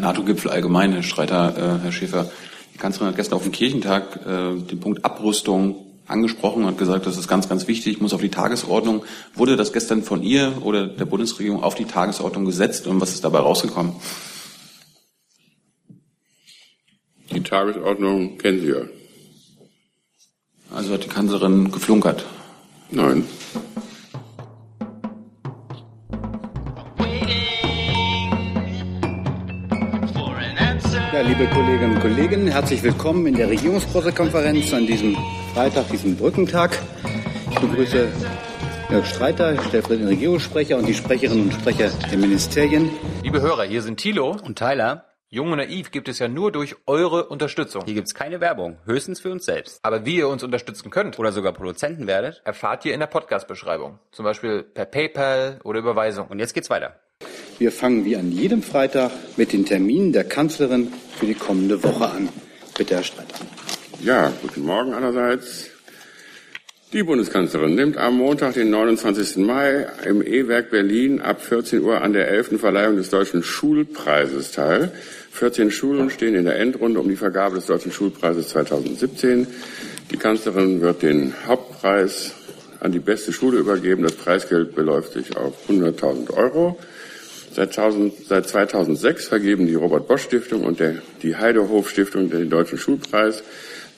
NATO-Gipfel allgemein, Herr Streiter, äh, Herr Schäfer. Die Kanzlerin hat gestern auf dem Kirchentag äh, den Punkt Abrüstung angesprochen und gesagt, das ist ganz, ganz wichtig, muss auf die Tagesordnung. Wurde das gestern von ihr oder der Bundesregierung auf die Tagesordnung gesetzt und was ist dabei rausgekommen? Die Tagesordnung kennen Sie ja. Also hat die Kanzlerin geflunkert? Nein. Ja, liebe Kolleginnen und Kollegen, herzlich willkommen in der Regierungspressekonferenz an diesem Freitag, diesem Brückentag. Ich begrüße Jörg Streiter, stellvertretender Regierungssprecher und die Sprecherinnen und Sprecher der Ministerien. Liebe Hörer, hier sind Thilo und Tyler. Jung und Naiv gibt es ja nur durch eure Unterstützung. Hier gibt's keine Werbung, höchstens für uns selbst. Aber wie ihr uns unterstützen könnt oder sogar Produzenten werdet, erfahrt ihr in der Podcast-Beschreibung. Zum Beispiel per PayPal oder Überweisung. Und jetzt geht's weiter. Wir fangen wie an jedem Freitag mit den Terminen der Kanzlerin für die kommende Woche an. Bitte, Herr Streiter. Ja, guten Morgen allerseits. Die Bundeskanzlerin nimmt am Montag, den 29. Mai, im E-Werk Berlin ab 14 Uhr an der 11. Verleihung des Deutschen Schulpreises teil. 14 Schulen stehen in der Endrunde um die Vergabe des Deutschen Schulpreises 2017. Die Kanzlerin wird den Hauptpreis an die beste Schule übergeben. Das Preisgeld beläuft sich auf 100.000 Euro. Seit, 1000, seit 2006 vergeben die Robert-Bosch-Stiftung und der, die Heidehof-Stiftung den Deutschen Schulpreis.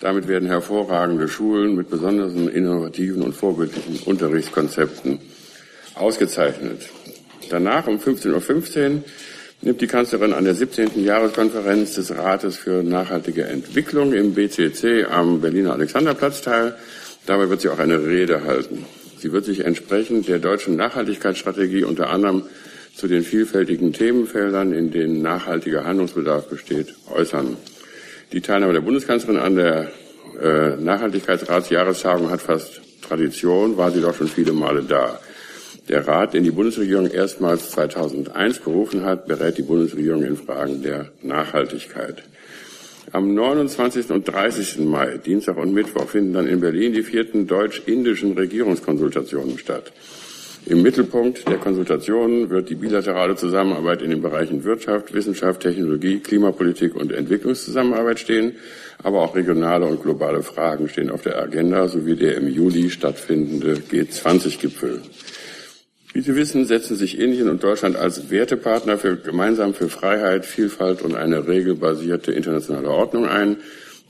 Damit werden hervorragende Schulen mit besonderen innovativen und vorbildlichen Unterrichtskonzepten ausgezeichnet. Danach um 15.15 Uhr nimmt die Kanzlerin an der 17. Jahreskonferenz des Rates für nachhaltige Entwicklung im BCC am Berliner Alexanderplatz teil. Dabei wird sie auch eine Rede halten. Sie wird sich entsprechend der deutschen Nachhaltigkeitsstrategie unter anderem zu den vielfältigen Themenfeldern, in denen nachhaltiger Handlungsbedarf besteht, äußern. Die Teilnahme der Bundeskanzlerin an der äh, Nachhaltigkeitsratsjahrestagung hat fast Tradition, war sie doch schon viele Male da. Der Rat, den die Bundesregierung erstmals 2001 berufen hat, berät die Bundesregierung in Fragen der Nachhaltigkeit. Am 29. und 30. Mai, Dienstag und Mittwoch, finden dann in Berlin die vierten deutsch-indischen Regierungskonsultationen statt. Im Mittelpunkt der Konsultationen wird die bilaterale Zusammenarbeit in den Bereichen Wirtschaft, Wissenschaft, Technologie, Klimapolitik und Entwicklungszusammenarbeit stehen, aber auch regionale und globale Fragen stehen auf der Agenda sowie der im Juli stattfindende G20-Gipfel. Wie Sie wissen, setzen sich Indien und Deutschland als Wertepartner für, gemeinsam für Freiheit, Vielfalt und eine regelbasierte internationale Ordnung ein,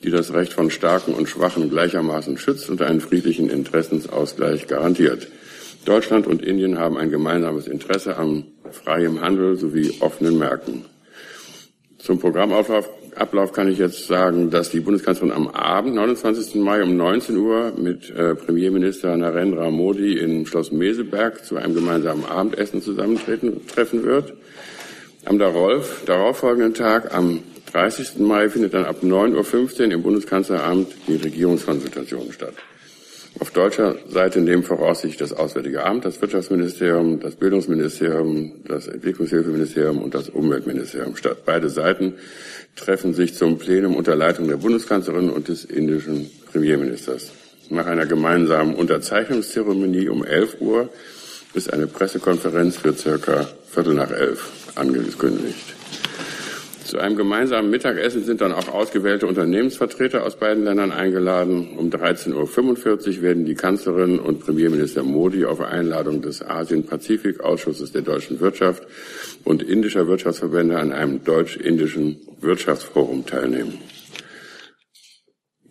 die das Recht von Starken und Schwachen gleichermaßen schützt und einen friedlichen Interessensausgleich garantiert. Deutschland und Indien haben ein gemeinsames Interesse am freien Handel sowie offenen Märkten. Zum Programmablauf Ablauf kann ich jetzt sagen, dass die Bundeskanzlerin am Abend, 29. Mai um 19 Uhr, mit äh, Premierminister Narendra Modi in Schloss Meseberg zu einem gemeinsamen Abendessen zusammentreffen wird. Am darauf, darauffolgenden Tag, am 30. Mai, findet dann ab 9.15 Uhr im Bundeskanzleramt die Regierungskonsultation statt. Auf deutscher Seite nehmen voraussichtlich das Auswärtige Amt, das Wirtschaftsministerium, das Bildungsministerium, das Entwicklungshilfeministerium und das Umweltministerium statt. Beide Seiten treffen sich zum Plenum unter Leitung der Bundeskanzlerin und des indischen Premierministers. Nach einer gemeinsamen Unterzeichnungszeremonie um 11 Uhr ist eine Pressekonferenz für circa Viertel nach elf angekündigt. Zu einem gemeinsamen Mittagessen sind dann auch ausgewählte Unternehmensvertreter aus beiden Ländern eingeladen. Um 13.45 Uhr werden die Kanzlerin und Premierminister Modi auf Einladung des Asien-Pazifik-Ausschusses der deutschen Wirtschaft und indischer Wirtschaftsverbände an einem deutsch-indischen Wirtschaftsforum teilnehmen.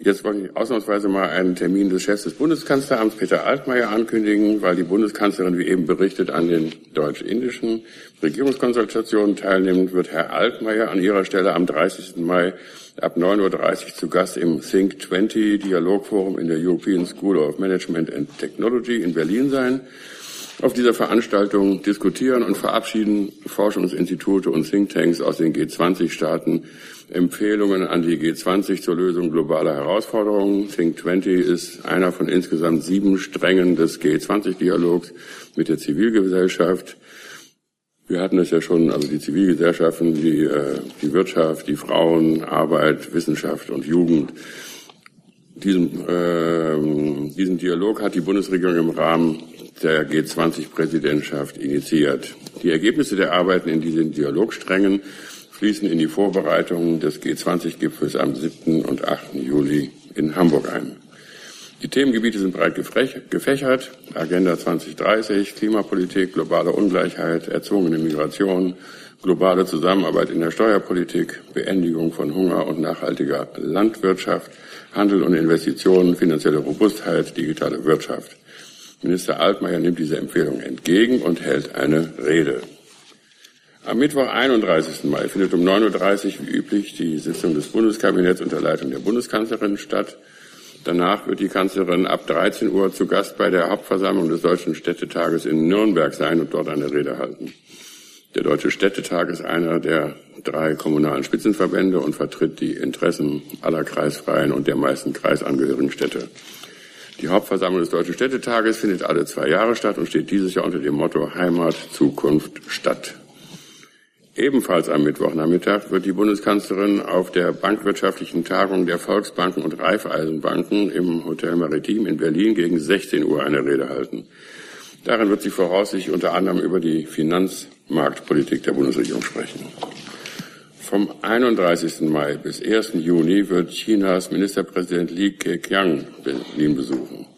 Jetzt wollte ich ausnahmsweise mal einen Termin des Chefs des Bundeskanzleramts, Peter Altmaier, ankündigen, weil die Bundeskanzlerin, wie eben berichtet, an den deutsch-indischen Regierungskonsultationen teilnimmt, wird Herr Altmaier an ihrer Stelle am 30. Mai ab 9.30 Uhr zu Gast im Think 20 Dialogforum in der European School of Management and Technology in Berlin sein. Auf dieser Veranstaltung diskutieren und verabschieden Forschungsinstitute und Thinktanks aus den G20-Staaten Empfehlungen an die G20 zur Lösung globaler Herausforderungen. Think 20 ist einer von insgesamt sieben Strängen des G20-Dialogs mit der Zivilgesellschaft. Wir hatten es ja schon, also die Zivilgesellschaften, die, äh, die Wirtschaft, die Frauen, Arbeit, Wissenschaft und Jugend. Diesen, äh, diesen Dialog hat die Bundesregierung im Rahmen der G20-Präsidentschaft initiiert. Die Ergebnisse der Arbeiten in diesen Dialogsträngen fließen in die Vorbereitungen des G20-Gipfels am 7. und 8. Juli in Hamburg ein. Die Themengebiete sind breit gefächert. Agenda 2030, Klimapolitik, globale Ungleichheit, erzwungene Migration, globale Zusammenarbeit in der Steuerpolitik, Beendigung von Hunger und nachhaltiger Landwirtschaft, Handel und Investitionen, finanzielle Robustheit, digitale Wirtschaft. Minister Altmaier nimmt diese Empfehlung entgegen und hält eine Rede. Am Mittwoch, 31. Mai, findet um 9.30 Uhr wie üblich die Sitzung des Bundeskabinetts unter Leitung der Bundeskanzlerin statt. Danach wird die Kanzlerin ab 13 Uhr zu Gast bei der Hauptversammlung des Deutschen Städtetages in Nürnberg sein und dort eine Rede halten. Der Deutsche Städtetag ist einer der drei kommunalen Spitzenverbände und vertritt die Interessen aller kreisfreien und der meisten kreisangehörigen Städte. Die Hauptversammlung des Deutschen Städtetages findet alle zwei Jahre statt und steht dieses Jahr unter dem Motto Heimat, Zukunft, Stadt. Ebenfalls am Mittwochnachmittag wird die Bundeskanzlerin auf der bankwirtschaftlichen Tagung der Volksbanken und Raiffeisenbanken im Hotel Maritim in Berlin gegen 16 Uhr eine Rede halten. Darin wird sie voraussichtlich unter anderem über die Finanzmarktpolitik der Bundesregierung sprechen. Vom 31. Mai bis 1. Juni wird Chinas Ministerpräsident Li Keqiang Berlin besuchen.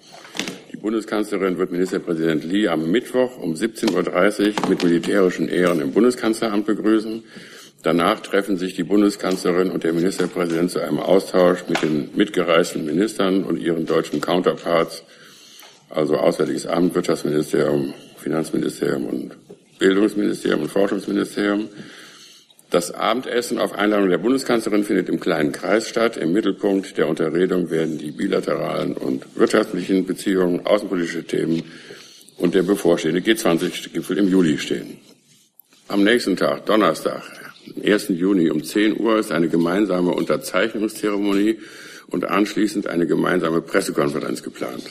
Bundeskanzlerin wird Ministerpräsident Li am Mittwoch um 17.30 Uhr mit militärischen Ehren im Bundeskanzleramt begrüßen. Danach treffen sich die Bundeskanzlerin und der Ministerpräsident zu einem Austausch mit den mitgereisten Ministern und ihren deutschen Counterparts, also Auswärtiges Amt, Wirtschaftsministerium, Finanzministerium und Bildungsministerium und Forschungsministerium. Das Abendessen auf Einladung der Bundeskanzlerin findet im kleinen Kreis statt. Im Mittelpunkt der Unterredung werden die bilateralen und wirtschaftlichen Beziehungen, außenpolitische Themen und der bevorstehende G20-Gipfel im Juli stehen. Am nächsten Tag, Donnerstag, 1. Juni um 10 Uhr ist eine gemeinsame Unterzeichnungszeremonie und anschließend eine gemeinsame Pressekonferenz geplant.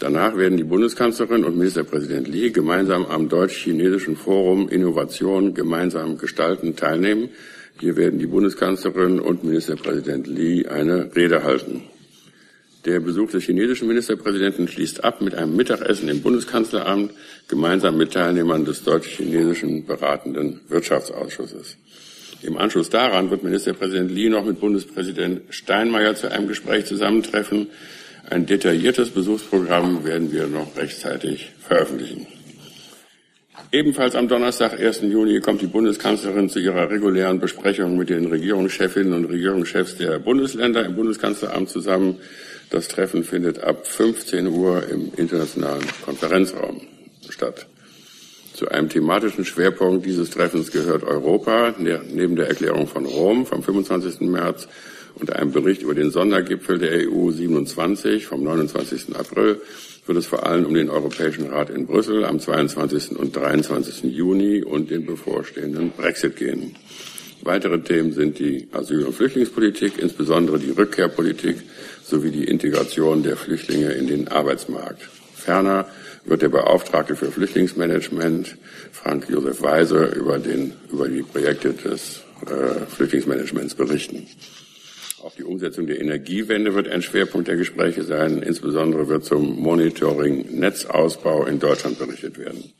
Danach werden die Bundeskanzlerin und Ministerpräsident Li gemeinsam am Deutsch-Chinesischen Forum Innovation gemeinsam gestalten teilnehmen. Hier werden die Bundeskanzlerin und Ministerpräsident Li eine Rede halten. Der Besuch des chinesischen Ministerpräsidenten schließt ab mit einem Mittagessen im Bundeskanzleramt gemeinsam mit Teilnehmern des deutsch-chinesischen beratenden Wirtschaftsausschusses. Im Anschluss daran wird Ministerpräsident Li noch mit Bundespräsident Steinmeier zu einem Gespräch zusammentreffen. Ein detailliertes Besuchsprogramm werden wir noch rechtzeitig veröffentlichen. Ebenfalls am Donnerstag, 1. Juni, kommt die Bundeskanzlerin zu ihrer regulären Besprechung mit den Regierungschefinnen und Regierungschefs der Bundesländer im Bundeskanzleramt zusammen. Das Treffen findet ab 15 Uhr im internationalen Konferenzraum statt. Zu einem thematischen Schwerpunkt dieses Treffens gehört Europa, neben der Erklärung von Rom vom 25. März und einem Bericht über den Sondergipfel der EU 27 vom 29. April wird es vor allem um den Europäischen Rat in Brüssel am 22. und 23. Juni und den bevorstehenden Brexit gehen. Weitere Themen sind die Asyl- und Flüchtlingspolitik, insbesondere die Rückkehrpolitik sowie die Integration der Flüchtlinge in den Arbeitsmarkt. Ferner wird der Beauftragte für Flüchtlingsmanagement, Frank Josef Weise, über, den, über die Projekte des äh, Flüchtlingsmanagements berichten. Auch die Umsetzung der Energiewende wird ein Schwerpunkt der Gespräche sein. Insbesondere wird zum Monitoring Netzausbau in Deutschland berichtet werden.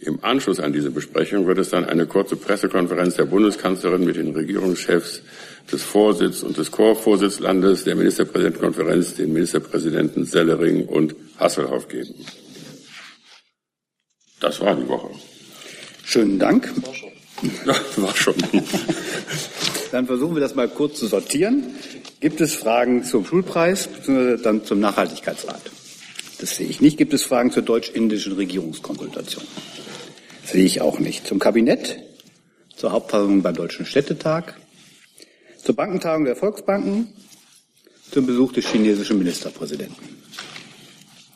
Im Anschluss an diese Besprechung wird es dann eine kurze Pressekonferenz der Bundeskanzlerin mit den Regierungschefs des Vorsitz und des Chorvorsitzlandes der Ministerpräsidentenkonferenz, den Ministerpräsidenten Sellering und Hasselhoff geben. Das war die Woche. Schönen Dank. Ja, war schon. Dann versuchen wir das mal kurz zu sortieren. Gibt es Fragen zum Schulpreis bzw. dann zum Nachhaltigkeitsrat? Das sehe ich nicht. Gibt es Fragen zur deutsch-indischen Regierungskonsultation? Das sehe ich auch nicht. Zum Kabinett? Zur Hauptversammlung beim Deutschen Städtetag? Zur Bankentagung der Volksbanken? Zum Besuch des chinesischen Ministerpräsidenten?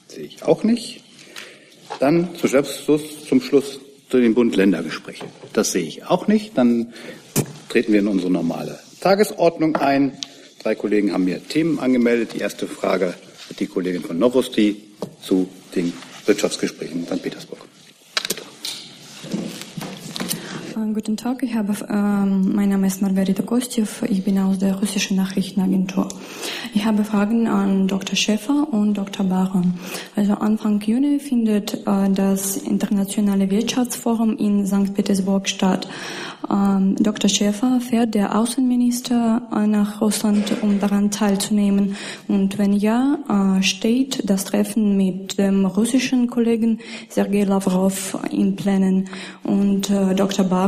Das sehe ich auch nicht. Dann zum Schluss, zum Schluss zu den Bund-Länder-Gesprächen. Das sehe ich auch nicht. Dann treten wir in unsere normale Tagesordnung ein. Drei Kollegen haben mir Themen angemeldet. Die erste Frage hat die Kollegin von Novosti zu den Wirtschaftsgesprächen in St. Petersburg. Äh, guten Tag, ich habe, ähm, mein Name ist Margarita Kostjew, ich bin aus der russischen Nachrichtenagentur. Ich habe Fragen an Dr. Schäfer und Dr. Baron. Also Anfang Juni findet äh, das Internationale Wirtschaftsforum in St. Petersburg statt. Ähm, Dr. Schäfer fährt der Außenminister äh, nach Russland, um daran teilzunehmen. Und wenn ja, äh, steht das Treffen mit dem russischen Kollegen Sergei Lavrov in Plänen. Und äh, Dr. Baron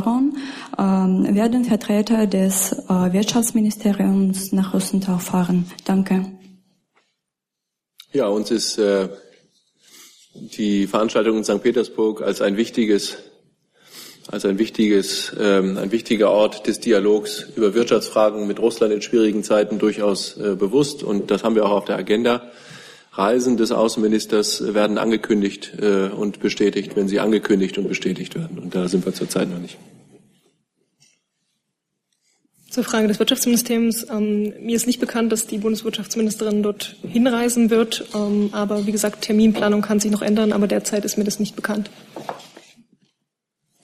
ähm, werden Vertreter des äh, Wirtschaftsministeriums nach auch fahren. Danke. Ja, uns ist äh, die Veranstaltung in St. Petersburg als ein wichtiges als ein wichtiges, ähm, ein wichtiger Ort des Dialogs über Wirtschaftsfragen mit Russland in schwierigen Zeiten durchaus äh, bewusst. Und das haben wir auch auf der Agenda. Reisen des Außenministers werden angekündigt äh, und bestätigt, wenn sie angekündigt und bestätigt werden. Und da sind wir zurzeit noch nicht. Zur Frage des Wirtschaftsministeriums. Ähm, mir ist nicht bekannt, dass die Bundeswirtschaftsministerin dort hinreisen wird. Ähm, aber wie gesagt, Terminplanung kann sich noch ändern, aber derzeit ist mir das nicht bekannt.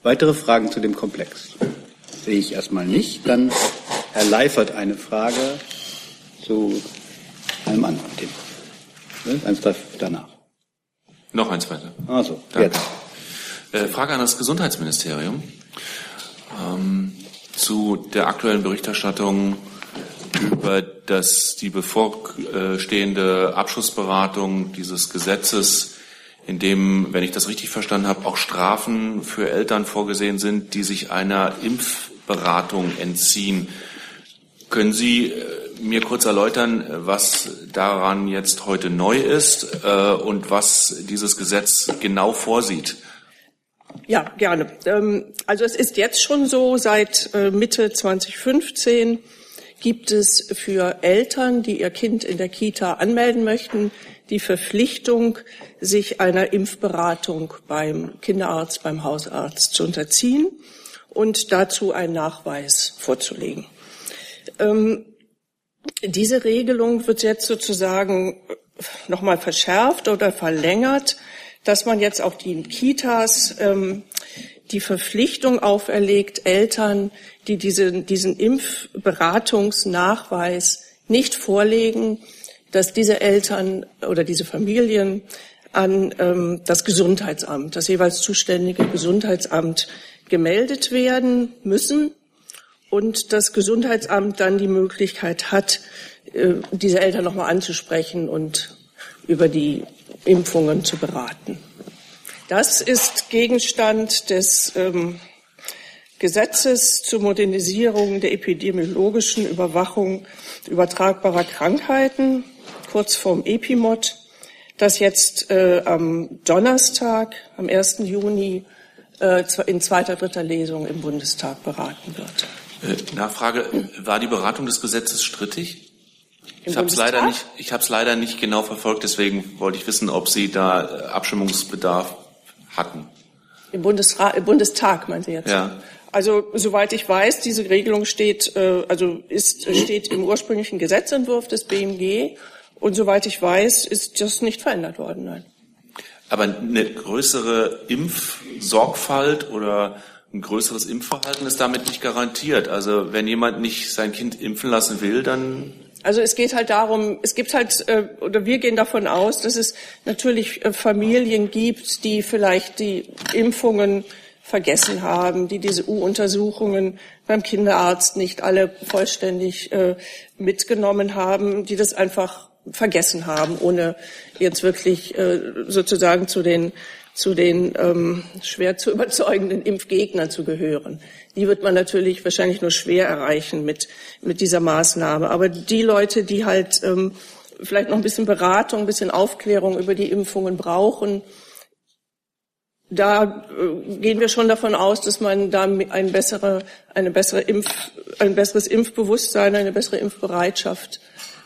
Weitere Fragen zu dem Komplex? Sehe ich erstmal nicht. Dann Herr Leifert eine Frage zu einem anderen Thema. Ne? Eins danach. Noch eins weiter. Also, jetzt. Äh, Frage an das Gesundheitsministerium. Ähm, zu der aktuellen Berichterstattung über das, die bevorstehende Abschlussberatung dieses Gesetzes in dem, wenn ich das richtig verstanden habe, auch Strafen für Eltern vorgesehen sind, die sich einer Impfberatung entziehen. Können Sie äh, mir kurz erläutern, was daran jetzt heute neu ist äh, und was dieses Gesetz genau vorsieht? Ja, gerne. Ähm, also es ist jetzt schon so, seit äh, Mitte 2015 gibt es für Eltern, die ihr Kind in der Kita anmelden möchten, die Verpflichtung, sich einer Impfberatung beim Kinderarzt, beim Hausarzt zu unterziehen und dazu einen Nachweis vorzulegen. Ähm, diese Regelung wird jetzt sozusagen nochmal verschärft oder verlängert, dass man jetzt auch die Kitas ähm, die Verpflichtung auferlegt, Eltern, die diese, diesen Impfberatungsnachweis nicht vorlegen, dass diese Eltern oder diese Familien an ähm, das Gesundheitsamt, das jeweils zuständige Gesundheitsamt gemeldet werden müssen und das Gesundheitsamt dann die Möglichkeit hat, äh, diese Eltern nochmal anzusprechen und über die Impfungen zu beraten. Das ist Gegenstand des ähm, Gesetzes zur Modernisierung der epidemiologischen Überwachung übertragbarer Krankheiten kurz vorm Epimod, das jetzt äh, am Donnerstag, am 1. Juni, äh, in zweiter, dritter Lesung im Bundestag beraten wird. Äh, Nachfrage, war die Beratung des Gesetzes strittig? Im ich habe es leider nicht, ich habe es leider nicht genau verfolgt, deswegen wollte ich wissen, ob Sie da äh, Abstimmungsbedarf hatten. Im, Bundesra im Bundestag, meinen Sie jetzt? Ja. Also soweit ich weiß, diese Regelung steht, äh, also ist, steht im ursprünglichen Gesetzentwurf des BMG und soweit ich weiß, ist das nicht verändert worden, nein. Aber eine größere Impfsorgfalt oder ein größeres Impfverhalten ist damit nicht garantiert. Also wenn jemand nicht sein Kind impfen lassen will, dann also es geht halt darum, es gibt halt, äh, oder wir gehen davon aus, dass es natürlich äh, Familien gibt, die vielleicht die Impfungen vergessen haben, die diese U-Untersuchungen beim Kinderarzt nicht alle vollständig äh, mitgenommen haben, die das einfach vergessen haben, ohne jetzt wirklich sozusagen zu den zu den ähm, schwer zu überzeugenden Impfgegnern zu gehören. Die wird man natürlich wahrscheinlich nur schwer erreichen mit mit dieser Maßnahme. Aber die Leute, die halt ähm, vielleicht noch ein bisschen Beratung, ein bisschen Aufklärung über die Impfungen brauchen, da äh, gehen wir schon davon aus, dass man da ein, bessere, eine bessere Impf, ein besseres Impfbewusstsein, eine bessere Impfbereitschaft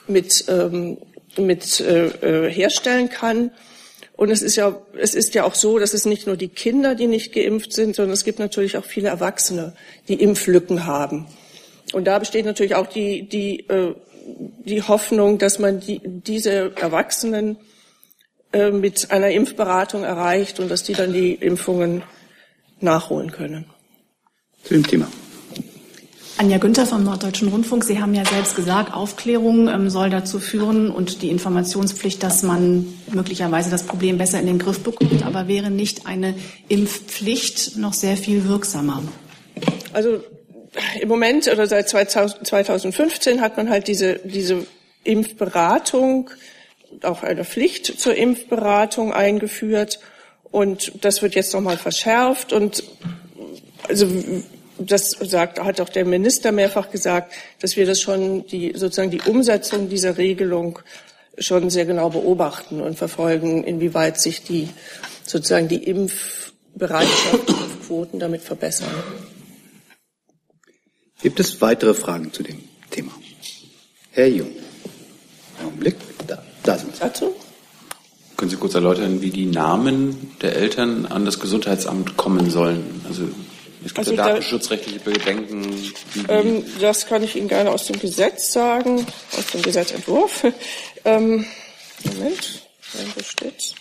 mit, ähm, mit äh, äh, herstellen kann. Und es ist ja, es ist ja auch so, dass es nicht nur die Kinder, die nicht geimpft sind, sondern es gibt natürlich auch viele Erwachsene, die Impflücken haben. Und da besteht natürlich auch die, die, äh, die Hoffnung, dass man die, diese Erwachsenen äh, mit einer Impfberatung erreicht und dass die dann die Impfungen nachholen können. zu dem Thema. Anja Günther vom Norddeutschen Rundfunk. Sie haben ja selbst gesagt, Aufklärung ähm, soll dazu führen und die Informationspflicht, dass man möglicherweise das Problem besser in den Griff bekommt. Aber wäre nicht eine Impfpflicht noch sehr viel wirksamer? Also im Moment oder seit 2015 hat man halt diese, diese Impfberatung, auch eine Pflicht zur Impfberatung eingeführt. Und das wird jetzt nochmal verschärft. Und also das sagt, hat auch der Minister mehrfach gesagt, dass wir das schon, die, sozusagen die Umsetzung dieser Regelung schon sehr genau beobachten und verfolgen, inwieweit sich die, sozusagen die Impfbereitschaft, Impfquoten damit verbessern. Gibt es weitere Fragen zu dem Thema? Herr Jung. Augenblick, da, da sind Sie. Dazu? Können Sie kurz erläutern, wie die Namen der Eltern an das Gesundheitsamt kommen sollen? Also es gibt Also ja da- datenschutzrechtliche Bedenken. Ähm, das kann ich Ihnen gerne aus dem Gesetz sagen, aus dem Gesetzentwurf. ähm, Moment, wo steht's?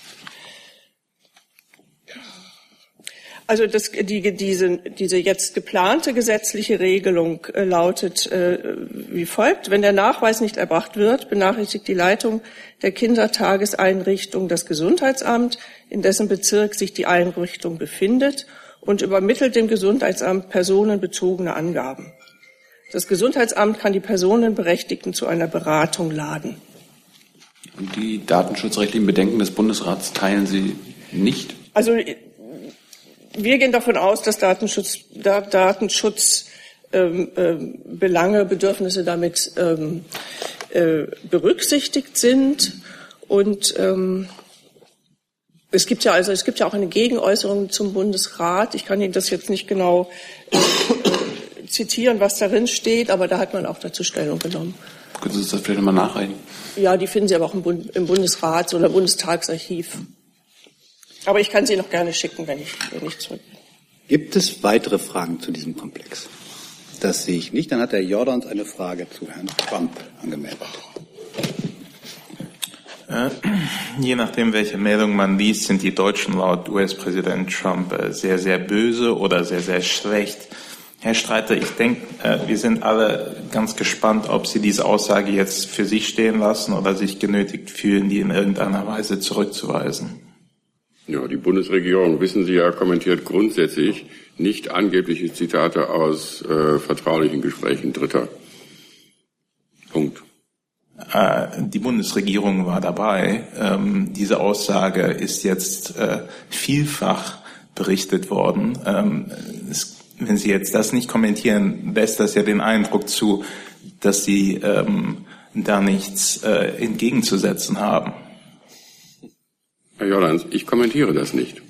Also das, die, diese, diese jetzt geplante gesetzliche Regelung äh, lautet äh, wie folgt. Wenn der Nachweis nicht erbracht wird, benachrichtigt die Leitung der Kindertageseinrichtung das Gesundheitsamt, in dessen Bezirk sich die Einrichtung befindet, und übermittelt dem Gesundheitsamt personenbezogene Angaben. Das Gesundheitsamt kann die Personenberechtigten zu einer Beratung laden. Und die datenschutzrechtlichen Bedenken des Bundesrats teilen Sie nicht? Also wir gehen davon aus, dass Datenschutz, da, Datenschutz ähm, ähm, Belange, Bedürfnisse damit ähm, äh, berücksichtigt sind. Und ähm, es gibt ja also es gibt ja auch eine Gegenäußerung zum Bundesrat. Ich kann Ihnen das jetzt nicht genau äh, zitieren, was darin steht, aber da hat man auch dazu Stellung genommen. Können Sie uns das vielleicht nochmal nachreichen? Ja, die finden Sie aber auch im, Bund, im Bundesrats- oder Bundestagsarchiv. Aber ich kann sie noch gerne schicken, wenn ich, wenn ich zurück bin. Gibt es weitere Fragen zu diesem Komplex? Das sehe ich nicht. Dann hat Herr Jordans eine Frage zu Herrn Trump angemeldet. Äh, Je nachdem, welche Meldung man liest, sind die Deutschen laut US-Präsident Trump äh, sehr, sehr böse oder sehr, sehr schlecht. Herr Streiter, ich denke, äh, wir sind alle ganz gespannt, ob Sie diese Aussage jetzt für sich stehen lassen oder sich genötigt fühlen, die in irgendeiner Weise zurückzuweisen. Ja, die Bundesregierung, wissen Sie ja, kommentiert grundsätzlich nicht angebliche Zitate aus äh, vertraulichen Gesprächen Dritter. Punkt. Äh, Die Bundesregierung war dabei. Ähm, Diese Aussage ist jetzt äh, vielfach berichtet worden. Ähm, wenn Sie jetzt das nicht kommentieren, lässt das ja den Eindruck zu, dass Sie ähm, da nichts äh, entgegenzusetzen haben. Herr Jordans, ich kommentiere das nicht.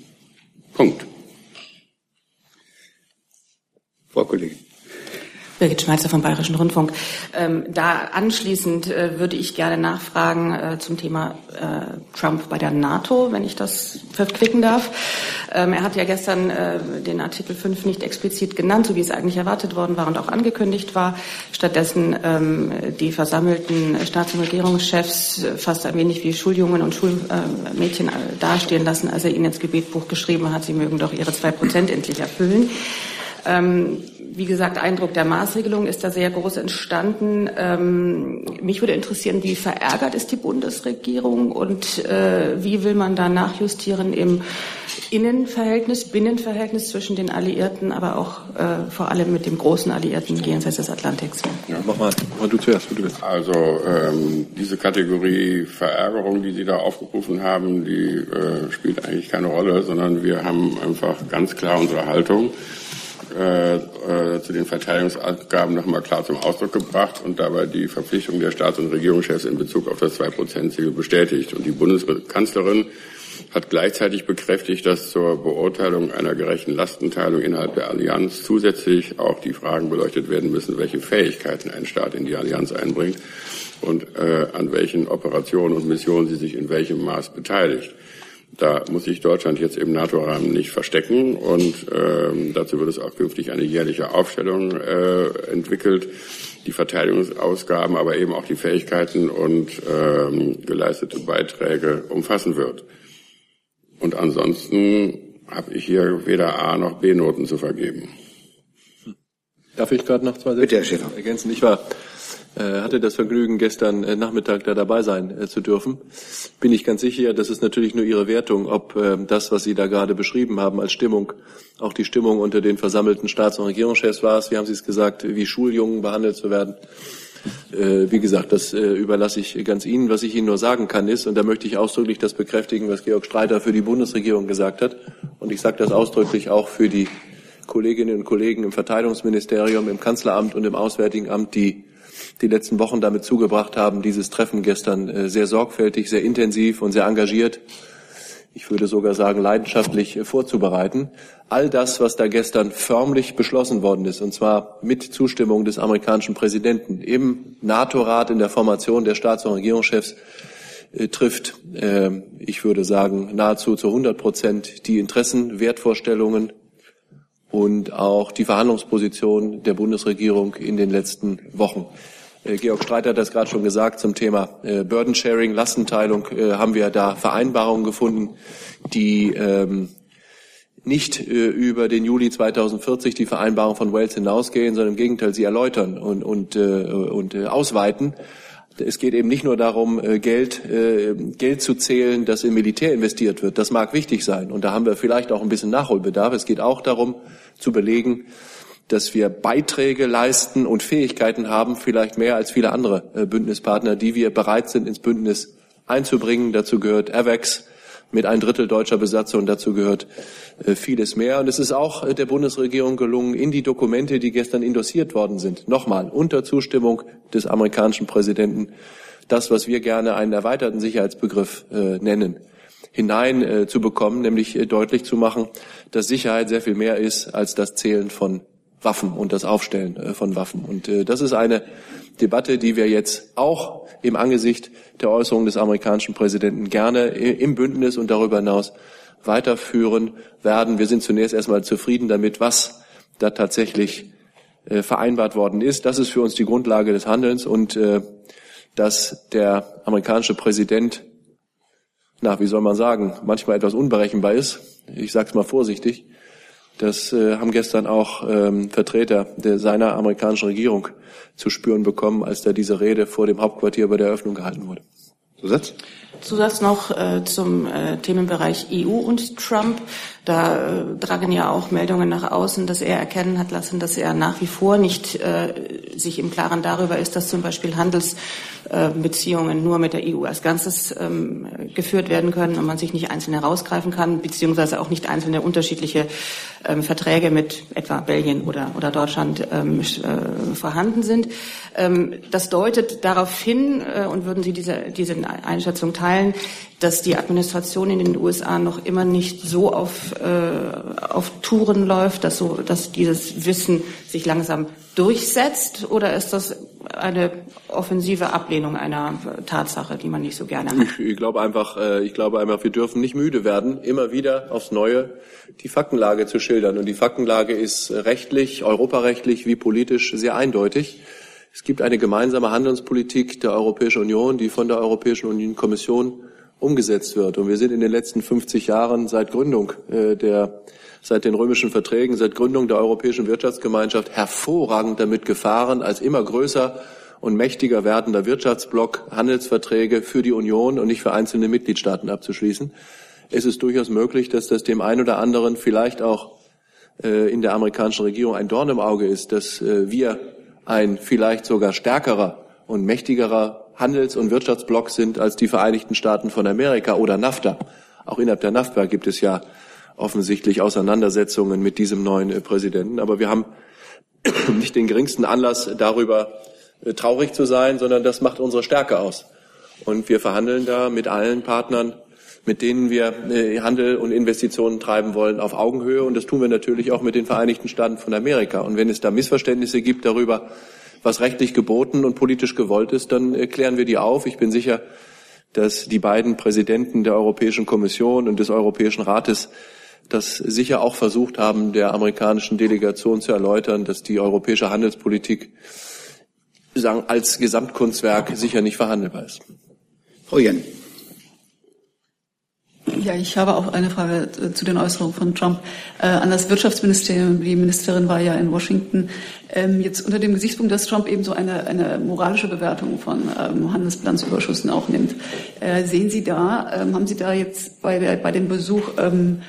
Punkt. Frau Kollegin. Birgit Schmeizer vom Bayerischen Rundfunk. Ähm, da anschließend äh, würde ich gerne nachfragen äh, zum Thema äh, Trump bei der NATO, wenn ich das verquicken darf. Ähm, er hat ja gestern äh, den Artikel 5 nicht explizit genannt, so wie es eigentlich erwartet worden war und auch angekündigt war. Stattdessen ähm, die versammelten Staats- und Regierungschefs äh, fast ein wenig wie Schuljungen und Schulmädchen äh, dastehen lassen, als er ihnen ins Gebetbuch geschrieben hat, sie mögen doch ihre zwei Prozent endlich erfüllen. Ähm, wie gesagt, Eindruck der Maßregelung ist da sehr groß entstanden. Ähm, mich würde interessieren, wie verärgert ist die Bundesregierung und äh, wie will man da nachjustieren im Innenverhältnis, Binnenverhältnis zwischen den Alliierten, aber auch äh, vor allem mit dem großen Alliierten jenseits des Atlantiks. Ja, mach mal, mach du zuerst, bitte. Also ähm, diese Kategorie Verärgerung, die Sie da aufgerufen haben, die äh, spielt eigentlich keine Rolle, sondern wir haben einfach ganz klar unsere Haltung äh, äh, zu den Verteidigungsausgaben nochmal klar zum Ausdruck gebracht und dabei die Verpflichtung der Staats- und Regierungschefs in Bezug auf das 2-Prozent-Ziel bestätigt. Und die Bundeskanzlerin hat gleichzeitig bekräftigt, dass zur Beurteilung einer gerechten Lastenteilung innerhalb der Allianz zusätzlich auch die Fragen beleuchtet werden müssen, welche Fähigkeiten ein Staat in die Allianz einbringt und äh, an welchen Operationen und Missionen sie sich in welchem Maß beteiligt. Da muss sich Deutschland jetzt im NATO-Rahmen nicht verstecken und ähm, dazu wird es auch künftig eine jährliche Aufstellung äh, entwickelt, die Verteidigungsausgaben, aber eben auch die Fähigkeiten und ähm, geleistete Beiträge umfassen wird. Und ansonsten habe ich hier weder A noch B-Noten zu vergeben. Darf ich gerade noch zwei Sätze Bitte, Herr Schäfer. ergänzen? Ich war äh, hatte das Vergnügen, gestern äh, Nachmittag da dabei sein äh, zu dürfen. Bin ich ganz sicher, das ist natürlich nur Ihre Wertung, ob ähm, das, was Sie da gerade beschrieben haben als Stimmung, auch die Stimmung unter den versammelten Staats- und Regierungschefs war. Wie haben Sie es gesagt, wie Schuljungen behandelt zu werden? Wie gesagt, das überlasse ich ganz Ihnen. Was ich Ihnen nur sagen kann ist, und da möchte ich ausdrücklich das bekräftigen, was Georg Streiter für die Bundesregierung gesagt hat, und ich sage das ausdrücklich auch für die Kolleginnen und Kollegen im Verteidigungsministerium, im Kanzleramt und im Auswärtigen Amt, die die letzten Wochen damit zugebracht haben, dieses Treffen gestern äh, sehr sorgfältig, sehr intensiv und sehr engagiert, ich würde sogar sagen leidenschaftlich äh, vorzubereiten. All das, was da gestern förmlich beschlossen worden ist, und zwar mit Zustimmung des amerikanischen Präsidenten im NATO-Rat in der Formation der Staats- und Regierungschefs, äh, trifft, ich würde sagen, nahezu zu 100 Prozent die Interessen, Wertvorstellungen und auch die Verhandlungsposition der Bundesregierung in den letzten Wochen. Äh, Georg Streiter hat das gerade schon gesagt zum Thema äh, Burden Sharing, Lastenteilung, äh, haben wir da Vereinbarungen gefunden, die ähm, nicht über den Juli 2040 die Vereinbarung von Wales hinausgehen, sondern im Gegenteil sie erläutern und, und, und ausweiten. Es geht eben nicht nur darum, Geld, Geld zu zählen, das im Militär investiert wird. Das mag wichtig sein. Und da haben wir vielleicht auch ein bisschen Nachholbedarf. Es geht auch darum, zu belegen, dass wir Beiträge leisten und Fähigkeiten haben, vielleicht mehr als viele andere äh, Bündnispartner, die wir bereit sind, ins Bündnis einzubringen. Dazu gehört AVEX mit ein Drittel deutscher Besatzung. Dazu gehört äh, vieles mehr. Und es ist auch äh, der Bundesregierung gelungen, in die Dokumente, die gestern indossiert worden sind, nochmal unter Zustimmung des amerikanischen Präsidenten, das, was wir gerne einen erweiterten Sicherheitsbegriff nennen, hinein zu bekommen, nämlich deutlich zu machen, dass Sicherheit sehr viel mehr ist als das Zählen von Waffen und das Aufstellen äh, von Waffen. Und äh, das ist eine Debatte, die wir jetzt auch im Angesicht der Äußerungen des amerikanischen Präsidenten gerne im Bündnis und darüber hinaus weiterführen werden. Wir sind zunächst erstmal zufrieden damit, was da tatsächlich äh, vereinbart worden ist. Das ist für uns die Grundlage des Handelns und dass der amerikanische Präsident, na, wie soll man sagen, manchmal etwas unberechenbar ist. Ich sage es mal vorsichtig das äh, haben gestern auch ähm, Vertreter der, seiner amerikanischen Regierung zu spüren bekommen, als da diese Rede vor dem Hauptquartier bei der Eröffnung gehalten wurde. Zusatz? Zusatz noch äh, zum äh, Themenbereich EU und Trump. Da äh, tragen ja auch Meldungen nach außen, dass er erkennen hat lassen, dass er nach wie vor nicht äh, sich im Klaren darüber ist, dass zum Beispiel Handelsbeziehungen äh, nur mit der EU als Ganzes ähm, geführt werden können und man sich nicht einzeln herausgreifen kann, beziehungsweise auch nicht einzelne unterschiedliche ähm, Verträge mit etwa Belgien oder, oder Deutschland ähm, äh, vorhanden sind. Ähm, das deutet darauf hin, äh, und würden Sie diese, diese Einschätzung teilen, dass die Administration in den USA noch immer nicht so auf, äh, auf Touren läuft, dass, so, dass dieses Wissen sich langsam durchsetzt? Oder ist das eine offensive Ablehnung einer Tatsache, die man nicht so gerne hat? Ich, ich glaube einfach, äh, ich glaube einfach, wir dürfen nicht müde werden, immer wieder aufs Neue die Faktenlage zu schildern. Und die Faktenlage ist rechtlich, europarechtlich wie politisch sehr eindeutig. Es gibt eine gemeinsame Handelspolitik der Europäischen Union, die von der Europäischen Union Kommission umgesetzt wird. Und wir sind in den letzten 50 Jahren seit Gründung äh, der seit den römischen Verträgen, seit Gründung der Europäischen Wirtschaftsgemeinschaft hervorragend damit gefahren, als immer größer und mächtiger werdender Wirtschaftsblock Handelsverträge für die Union und nicht für einzelne Mitgliedstaaten abzuschließen. Es ist durchaus möglich, dass das dem einen oder anderen vielleicht auch äh, in der amerikanischen Regierung ein Dorn im Auge ist, dass äh, wir ein vielleicht sogar stärkerer und mächtigerer Handels- und Wirtschaftsblock sind als die Vereinigten Staaten von Amerika oder NAFTA. Auch innerhalb der NAFTA gibt es ja offensichtlich Auseinandersetzungen mit diesem neuen äh, Präsidenten. Aber wir haben nicht den geringsten Anlass, darüber äh, traurig zu sein, sondern das macht unsere Stärke aus. Und wir verhandeln da mit allen Partnern, mit denen wir äh, Handel und Investitionen treiben wollen, auf Augenhöhe. Und das tun wir natürlich auch mit den Vereinigten Staaten von Amerika. Und wenn es da Missverständnisse gibt darüber, was rechtlich geboten und politisch gewollt ist, dann klären wir die auf. Ich bin sicher, dass die beiden Präsidenten der Europäischen Kommission und des Europäischen Rates das sicher auch versucht haben, der amerikanischen Delegation zu erläutern, dass die europäische Handelspolitik sagen, als Gesamtkunstwerk sicher nicht verhandelbar ist. Frau Jen. Ja, ich habe auch eine Frage äh, zu den Äußerungen von Trump äh, an das Wirtschaftsministerium. Die Ministerin war ja in Washington. Ähm, jetzt unter dem Gesichtspunkt, dass Trump eben so eine, eine moralische Bewertung von ähm, Handelsbilanzüberschüssen auch nimmt. Äh, sehen Sie da, ähm, haben Sie da jetzt bei, der, bei dem Besuch ähm,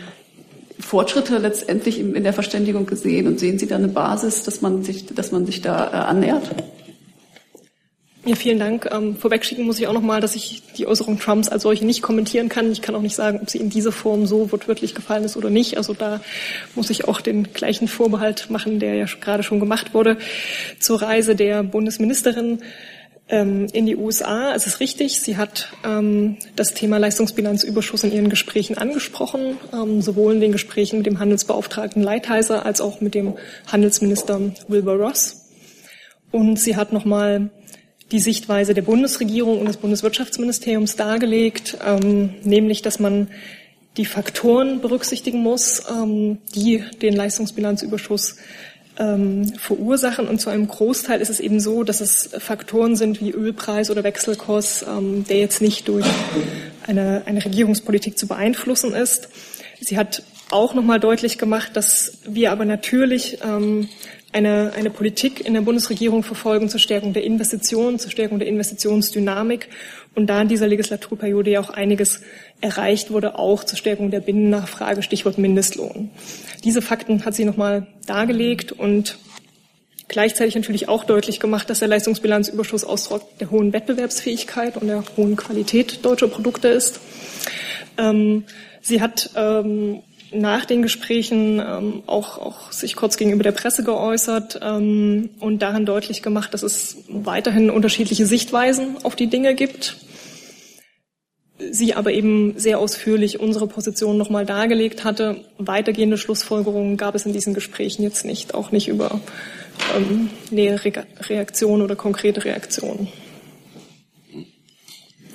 Fortschritte letztendlich in der Verständigung gesehen und sehen Sie da eine Basis, dass man sich, dass man sich da äh, annähert? Ja, vielen Dank. Ähm, vorwegschicken muss ich auch noch mal, dass ich die Äußerung Trumps als solche nicht kommentieren kann. Ich kann auch nicht sagen, ob sie in dieser Form so wortwörtlich gefallen ist oder nicht. Also da muss ich auch den gleichen Vorbehalt machen, der ja gerade schon gemacht wurde. Zur Reise der Bundesministerin ähm, in die USA. Es ist richtig, sie hat ähm, das Thema Leistungsbilanzüberschuss in ihren Gesprächen angesprochen, ähm, sowohl in den Gesprächen mit dem Handelsbeauftragten Leitheiser als auch mit dem Handelsminister Wilbur Ross. Und sie hat nochmal die Sichtweise der Bundesregierung und des Bundeswirtschaftsministeriums dargelegt, ähm, nämlich dass man die Faktoren berücksichtigen muss, ähm, die den Leistungsbilanzüberschuss ähm, verursachen. Und zu einem Großteil ist es eben so, dass es Faktoren sind wie Ölpreis oder Wechselkurs, ähm, der jetzt nicht durch eine, eine Regierungspolitik zu beeinflussen ist. Sie hat auch nochmal deutlich gemacht, dass wir aber natürlich ähm, eine, eine Politik in der Bundesregierung verfolgen zur Stärkung der Investitionen, zur Stärkung der Investitionsdynamik und da in dieser Legislaturperiode ja auch einiges erreicht wurde, auch zur Stärkung der Binnennachfrage, Stichwort Mindestlohn. Diese Fakten hat sie nochmal dargelegt und gleichzeitig natürlich auch deutlich gemacht, dass der Leistungsbilanzüberschuss Ausdruck der hohen Wettbewerbsfähigkeit und der hohen Qualität deutscher Produkte ist. Ähm, sie hat ähm, nach den Gesprächen ähm, auch, auch sich kurz gegenüber der Presse geäußert ähm, und darin deutlich gemacht, dass es weiterhin unterschiedliche Sichtweisen auf die Dinge gibt. Sie aber eben sehr ausführlich unsere Position nochmal dargelegt hatte. Weitergehende Schlussfolgerungen gab es in diesen Gesprächen jetzt nicht, auch nicht über ähm, nähere Reaktionen oder konkrete Reaktionen.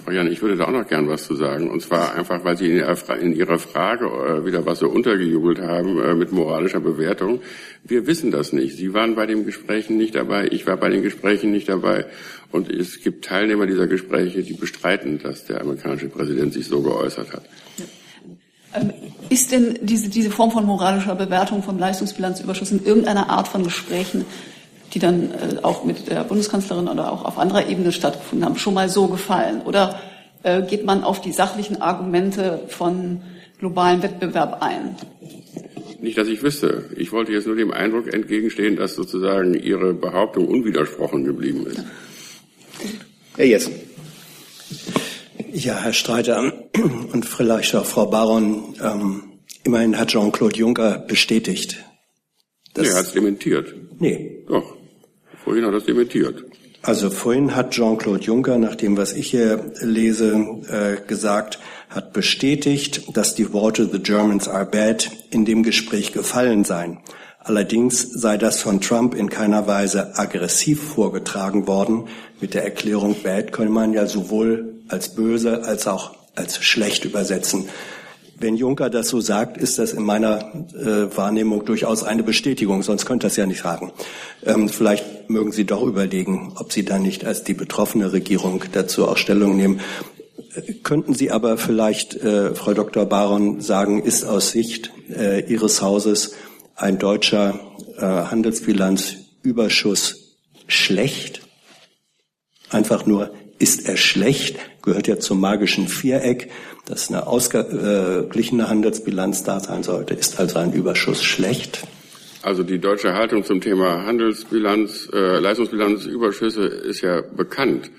Frau Jan, ich würde da auch noch gern was zu sagen. Und zwar einfach, weil Sie in Ihrer Frage äh, wieder was so untergejubelt haben äh, mit moralischer Bewertung. Wir wissen das nicht. Sie waren bei den Gesprächen nicht dabei, ich war bei den Gesprächen nicht dabei. Und es gibt Teilnehmer dieser Gespräche, die bestreiten, dass der amerikanische Präsident sich so geäußert hat. Ähm, ist denn diese, diese Form von moralischer Bewertung vom Leistungsbilanzüberschuss in irgendeiner Art von Gesprächen die dann äh, auch mit der Bundeskanzlerin oder auch auf anderer Ebene stattgefunden haben, schon mal so gefallen? Oder äh, geht man auf die sachlichen Argumente von globalen Wettbewerb ein? Nicht, dass ich wüsste. Ich wollte jetzt nur dem Eindruck entgegenstehen, dass sozusagen Ihre Behauptung unwidersprochen geblieben ist. Herr Jessen. Ja, Herr Streiter und vielleicht auch Frau Baron, ähm, immerhin hat Jean-Claude Juncker bestätigt. Nee, er hat es dementiert. Nee. Doch. Vorhin hat er es dementiert. Also vorhin hat Jean-Claude Juncker, nach dem, was ich hier lese, äh, gesagt, hat bestätigt, dass die Worte The Germans are bad in dem Gespräch gefallen seien. Allerdings sei das von Trump in keiner Weise aggressiv vorgetragen worden. Mit der Erklärung bad könne man ja sowohl als böse als auch als schlecht übersetzen. Wenn Juncker das so sagt, ist das in meiner äh, Wahrnehmung durchaus eine Bestätigung, sonst könnte das ja nicht sagen. Ähm, vielleicht mögen Sie doch überlegen, ob Sie da nicht als die betroffene Regierung dazu auch Stellung nehmen. Äh, könnten Sie aber vielleicht, äh, Frau Dr. Baron, sagen, ist aus Sicht äh, Ihres Hauses ein deutscher äh, Handelsbilanzüberschuss schlecht? Einfach nur, ist er schlecht? Gehört ja zum magischen Viereck dass eine ausgeglichene Handelsbilanz da sein sollte. Ist also ein Überschuss schlecht? Also die deutsche Haltung zum Thema Handelsbilanz, äh, Leistungsbilanzüberschüsse ist ja bekannt.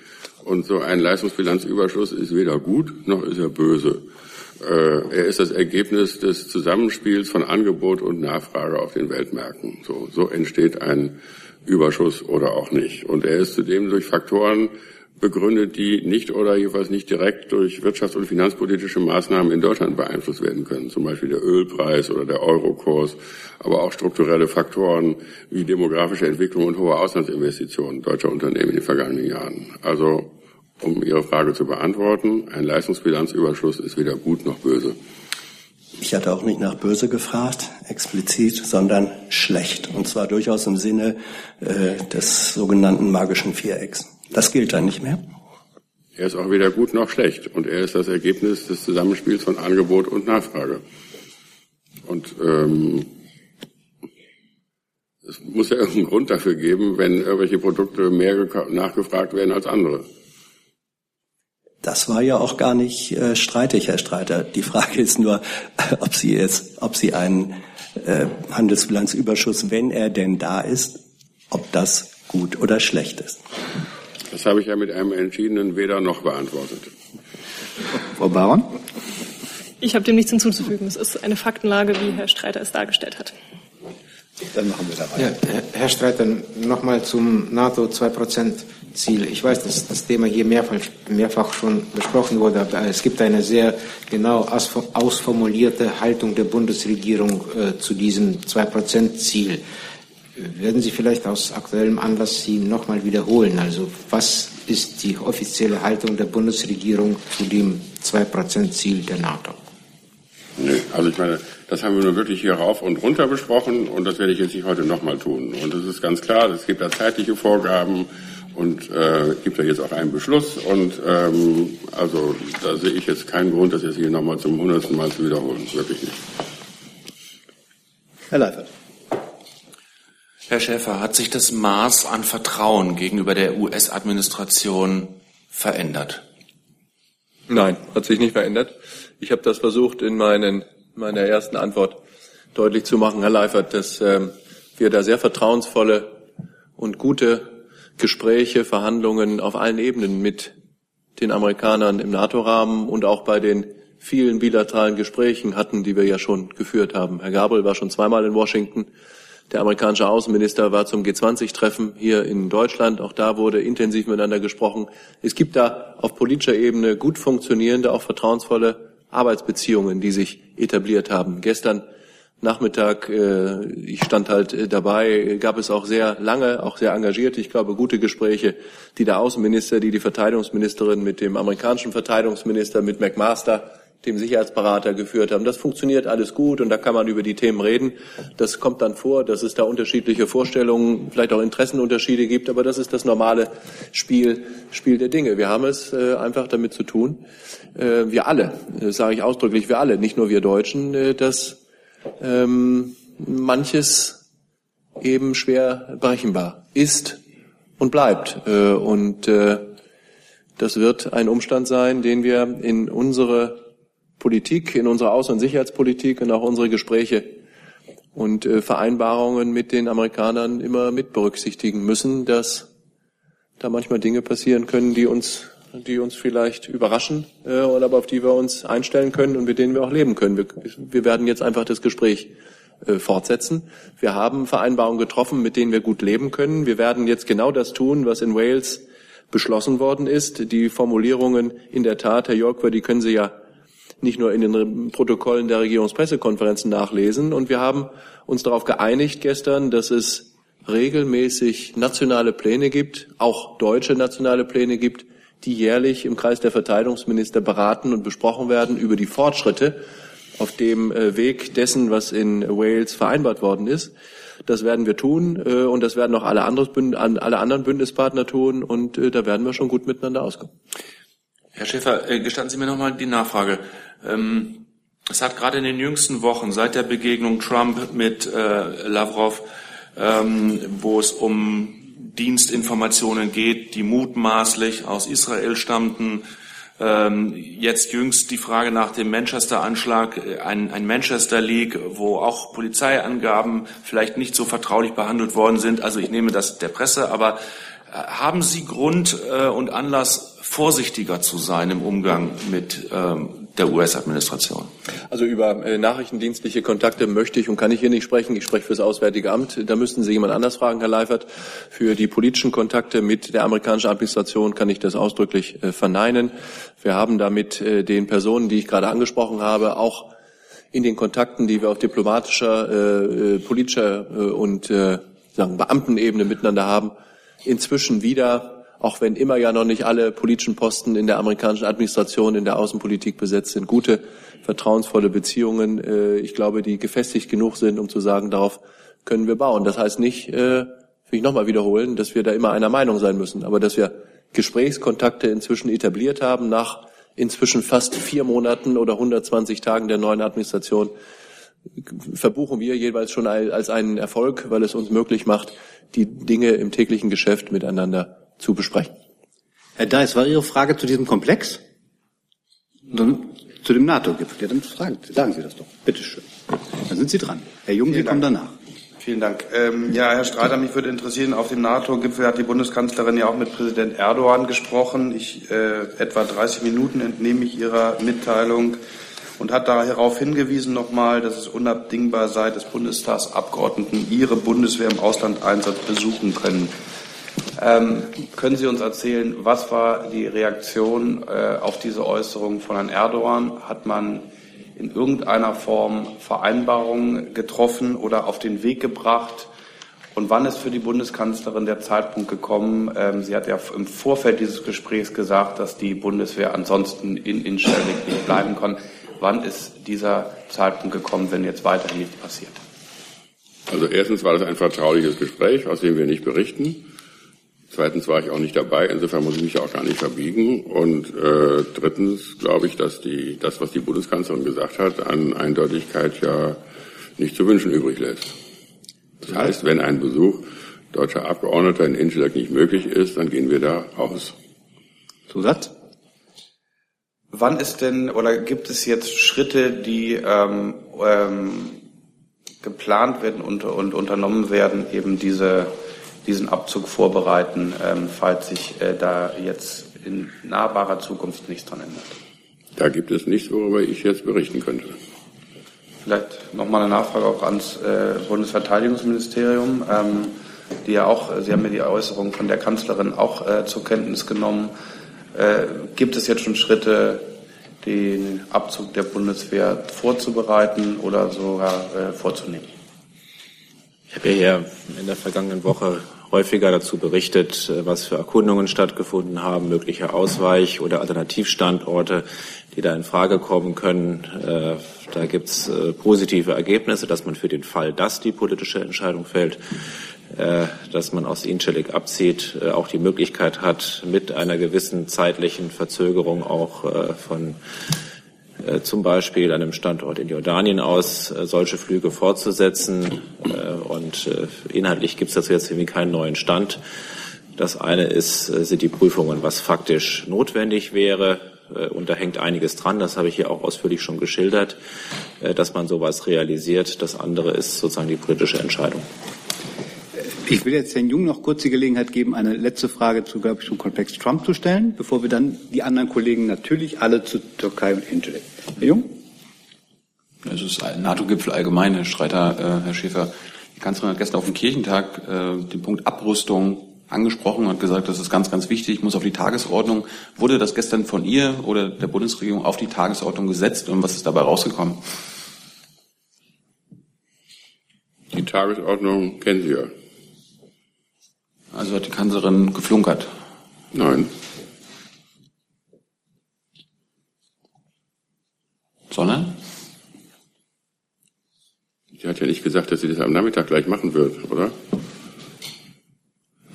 Und so ein Leistungsbilanzüberschuss ist weder gut noch ist er böse. Äh, er ist das Ergebnis des Zusammenspiels von Angebot und Nachfrage auf den Weltmärkten. So, so entsteht ein Überschuss oder auch nicht. Und er ist zudem durch Faktoren begründet, die nicht oder jedenfalls nicht direkt durch wirtschafts- und finanzpolitische Maßnahmen in Deutschland beeinflusst werden können. Zum Beispiel der Ölpreis oder der Eurokurs, aber auch strukturelle Faktoren wie demografische Entwicklung und hohe Auslandsinvestitionen deutscher Unternehmen in den vergangenen Jahren. Also, um Ihre Frage zu beantworten, ein Leistungsbilanzüberschuss ist weder gut noch böse. Ich hatte auch nicht nach böse gefragt, explizit, sondern schlecht. Und zwar durchaus im Sinne äh, des sogenannten magischen Vierecks. Das gilt dann nicht mehr? Er ist auch weder gut noch schlecht und er ist das Ergebnis des Zusammenspiels von Angebot und Nachfrage. Und ähm, es muss ja irgendeinen Grund dafür geben, wenn irgendwelche Produkte mehr nachgefragt werden als andere. Das war ja auch gar nicht äh, streitig, Herr Streiter. Die Frage ist nur, ob Sie jetzt, ob Sie einen äh, Handelsbilanzüberschuss, wenn er denn da ist, ob das gut oder schlecht ist. Das habe ich ja mit einem entschiedenen Weder noch beantwortet. Frau Baron? Ich habe dem nichts hinzuzufügen. Es ist eine Faktenlage, wie Herr Streiter es dargestellt hat. Dann machen wir da weiter. Ja, Herr Streiter, nochmal zum NATO 2-Prozent-Ziel. Ich weiß, dass das Thema hier mehrfach, mehrfach schon besprochen wurde, aber es gibt eine sehr genau ausformulierte Haltung der Bundesregierung äh, zu diesem 2-Prozent-Ziel. Werden Sie vielleicht aus aktuellem Anlass sie nochmal wiederholen? Also was ist die offizielle Haltung der Bundesregierung zu dem 2-Prozent-Ziel der NATO? Nee, also ich meine, das haben wir nur wirklich hier rauf und runter besprochen und das werde ich jetzt nicht heute nochmal tun. Und es ist ganz klar, es gibt da zeitliche Vorgaben und äh, gibt da jetzt auch einen Beschluss und ähm, also da sehe ich jetzt keinen Grund, das jetzt hier nochmal zum hundertsten Mal zu wiederholen. Wirklich nicht. Herr Leifert. Herr Schäfer, hat sich das Maß an Vertrauen gegenüber der US-Administration verändert? Nein, hat sich nicht verändert. Ich habe das versucht in meinen, meiner ersten Antwort deutlich zu machen, Herr Leifert, dass ähm, wir da sehr vertrauensvolle und gute Gespräche, Verhandlungen auf allen Ebenen mit den Amerikanern im NATO-Rahmen und auch bei den vielen bilateralen Gesprächen hatten, die wir ja schon geführt haben. Herr Gabriel war schon zweimal in Washington. Der amerikanische Außenminister war zum G20-Treffen hier in Deutschland. Auch da wurde intensiv miteinander gesprochen. Es gibt da auf politischer Ebene gut funktionierende, auch vertrauensvolle Arbeitsbeziehungen, die sich etabliert haben. Gestern Nachmittag, äh, ich stand halt äh, dabei, gab es auch sehr lange, auch sehr engagierte, ich glaube, gute Gespräche, die der Außenminister, die die Verteidigungsministerin mit dem amerikanischen Verteidigungsminister, mit McMaster dem Sicherheitsberater geführt haben. Das funktioniert alles gut und da kann man über die Themen reden. Das kommt dann vor, dass es da unterschiedliche Vorstellungen, vielleicht auch Interessenunterschiede gibt, aber das ist das normale Spiel, Spiel der Dinge. Wir haben es äh, einfach damit zu tun, äh, wir alle, äh, sage ich ausdrücklich, wir alle, nicht nur wir Deutschen, äh, dass ähm, manches eben schwer berechenbar ist und bleibt. Äh, und äh, das wird ein Umstand sein, den wir in unsere Politik, in unserer Außen- und Sicherheitspolitik und auch unsere Gespräche und äh, Vereinbarungen mit den Amerikanern immer mit berücksichtigen müssen, dass da manchmal Dinge passieren können, die uns, die uns vielleicht überraschen, äh, oder aber auf die wir uns einstellen können und mit denen wir auch leben können. Wir, wir werden jetzt einfach das Gespräch äh, fortsetzen. Wir haben Vereinbarungen getroffen, mit denen wir gut leben können. Wir werden jetzt genau das tun, was in Wales beschlossen worden ist. Die Formulierungen in der Tat, Herr Jorkwer, die können Sie ja nicht nur in den Protokollen der Regierungspressekonferenzen nachlesen. Und wir haben uns darauf geeinigt gestern, dass es regelmäßig nationale Pläne gibt, auch deutsche nationale Pläne gibt, die jährlich im Kreis der Verteidigungsminister beraten und besprochen werden über die Fortschritte auf dem äh, Weg dessen, was in Wales vereinbart worden ist. Das werden wir tun äh, und das werden auch alle, anderen Bündnispartner tun und äh, da werden wir schon gut miteinander auskommen. Herr Schäfer, gestatten Sie mir nochmal die Nachfrage. Ähm, es hat gerade in den jüngsten Wochen seit der Begegnung Trump mit äh, Lavrov, ähm, wo es um Dienstinformationen geht, die mutmaßlich aus Israel stammten, ähm, jetzt jüngst die Frage nach dem Manchester-Anschlag, äh, ein, Manchester League, wo auch Polizeiangaben vielleicht nicht so vertraulich behandelt worden sind. Also ich nehme das der Presse, aber äh, haben Sie Grund äh, und Anlass, vorsichtiger zu sein im Umgang mit ähm, der US-Administration. Also über äh, nachrichtendienstliche Kontakte möchte ich und kann ich hier nicht sprechen. Ich spreche für das Auswärtige Amt. Da müssten Sie jemand anders fragen, Herr Leifert. Für die politischen Kontakte mit der amerikanischen Administration kann ich das ausdrücklich äh, verneinen. Wir haben damit äh, den Personen, die ich gerade angesprochen habe, auch in den Kontakten, die wir auf diplomatischer, äh, äh politischer äh, und äh, sagen Beamtenebene miteinander haben, inzwischen wieder auch wenn immer ja noch nicht alle politischen Posten in der amerikanischen Administration, in der Außenpolitik besetzt sind, gute, vertrauensvolle Beziehungen, äh, ich glaube, die gefestigt genug sind, um zu sagen, darauf können wir bauen. Das heißt nicht, äh, will ich nochmal wiederholen, dass wir da immer einer Meinung sein müssen, aber dass wir Gesprächskontakte inzwischen etabliert haben, nach inzwischen fast vier Monaten oder 120 Tagen der neuen Administration, verbuchen wir jeweils schon als einen Erfolg, weil es uns möglich macht, die Dinge im täglichen Geschäft miteinander zu besprechen. Herr Deis, war Ihre Frage zu diesem Komplex? Dann zu dem NATO-Gipfel. Ja, dann fragen, sagen Sie das doch. Bitte schön. Dann sind Sie dran. Herr Jung, Sie kommen danach. Vielen Dank. Ähm, ja, Herr Streiter, mich würde interessieren, auf dem NATO-Gipfel hat die Bundeskanzlerin ja auch mit Präsident Erdogan gesprochen. Ich, äh, etwa 30 Minuten entnehme ich Ihrer Mitteilung und hat darauf hingewiesen nochmal, dass es unabdingbar sei, dass Bundestagsabgeordneten ihre Bundeswehr im Auslandeinsatz besuchen können. Ähm, können Sie uns erzählen, was war die Reaktion äh, auf diese Äußerung von Herrn Erdogan? Hat man in irgendeiner Form Vereinbarungen getroffen oder auf den Weg gebracht? Und wann ist für die Bundeskanzlerin der Zeitpunkt gekommen? Ähm, sie hat ja im Vorfeld dieses Gesprächs gesagt, dass die Bundeswehr ansonsten in Incirlik nicht bleiben kann. Wann ist dieser Zeitpunkt gekommen, wenn jetzt weiterhin nichts passiert? Also erstens war das ein vertrauliches Gespräch, aus dem wir nicht berichten. Zweitens war ich auch nicht dabei, insofern muss ich mich auch gar nicht verbiegen. Und äh, drittens glaube ich, dass die, das, was die Bundeskanzlerin gesagt hat, an Eindeutigkeit ja nicht zu wünschen übrig lässt. Das heißt, wenn ein Besuch deutscher Abgeordneter in Inschlag nicht möglich ist, dann gehen wir da aus. Zusatz? Wann ist denn oder gibt es jetzt Schritte, die ähm, ähm, geplant werden und, und unternommen werden, eben diese diesen Abzug vorbereiten, ähm, falls sich äh, da jetzt in nahbarer Zukunft nichts dran ändert. Da gibt es nichts, worüber ich jetzt berichten könnte. Vielleicht nochmal eine Nachfrage auch ans äh, Bundesverteidigungsministerium, ähm, die ja auch, Sie haben ja die Äußerung von der Kanzlerin auch äh, zur Kenntnis genommen. Äh, gibt es jetzt schon Schritte, den Abzug der Bundeswehr vorzubereiten oder sogar äh, vorzunehmen? Ich habe ja in der vergangenen Woche häufiger dazu berichtet, äh, was für Erkundungen stattgefunden haben, mögliche Ausweich- oder Alternativstandorte, die da in Frage kommen können. Äh, da gibt es äh, positive Ergebnisse, dass man für den Fall, dass die politische Entscheidung fällt, dass man aus Incelik abzieht, auch die Möglichkeit hat, mit einer gewissen zeitlichen Verzögerung auch von zum Beispiel an einem Standort in Jordanien aus äh, solche Flüge fortzusetzen. Äh, und inhaltlich gibt es dazu jetzt irgendwie keinen neuen Stand. Das eine ist, sind die Prüfungen, was faktisch notwendig wäre. Und da hängt einiges dran, das habe ich hier auch ausführlich schon geschildert, dass man sowas realisiert. Das andere ist sozusagen die politische Entscheidung. Ich will jetzt Herrn Jung noch kurz die Gelegenheit geben, eine letzte Frage zu, glaube ich, zum Komplex Trump zu stellen, bevor wir dann die anderen Kollegen natürlich alle zu Türkei und Intel. Herr Jung? Es ist ein NATO-Gipfel allgemein, Herr Streiter, äh, Herr Schäfer. Die Kanzlerin hat gestern auf dem Kirchentag äh, den Punkt Abrüstung angesprochen und gesagt, das ist ganz, ganz wichtig, muss auf die Tagesordnung. Wurde das gestern von ihr oder der Bundesregierung auf die Tagesordnung gesetzt und was ist dabei rausgekommen? Die Tagesordnung kennen Sie ja. Also hat die Kanzlerin geflunkert? Nein. Sondern? Sie hat ja nicht gesagt, dass sie das am Nachmittag gleich machen wird, oder?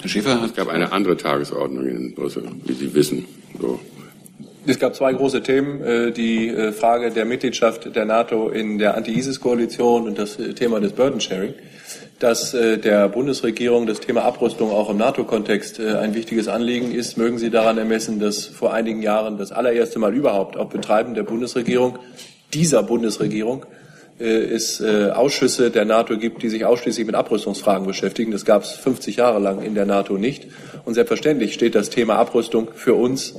Herr Schäfer hat. Es gab eine andere Tagesordnung in Brüssel, wie Sie wissen. So. Es gab zwei große Themen, äh, die äh, Frage der Mitgliedschaft der NATO in der Anti-ISIS-Koalition und das äh, Thema des Burden Sharing dass äh, der Bundesregierung das Thema Abrüstung auch im NATO-Kontext äh, ein wichtiges Anliegen ist, mögen Sie daran ermessen, dass vor einigen Jahren das allererste Mal überhaupt auf Betreiben der Bundesregierung, dieser Bundesregierung, äh, es äh, Ausschüsse der NATO gibt, die sich ausschließlich mit Abrüstungsfragen beschäftigen. Das gab es 50 Jahre lang in der NATO nicht. Und selbstverständlich steht das Thema Abrüstung für uns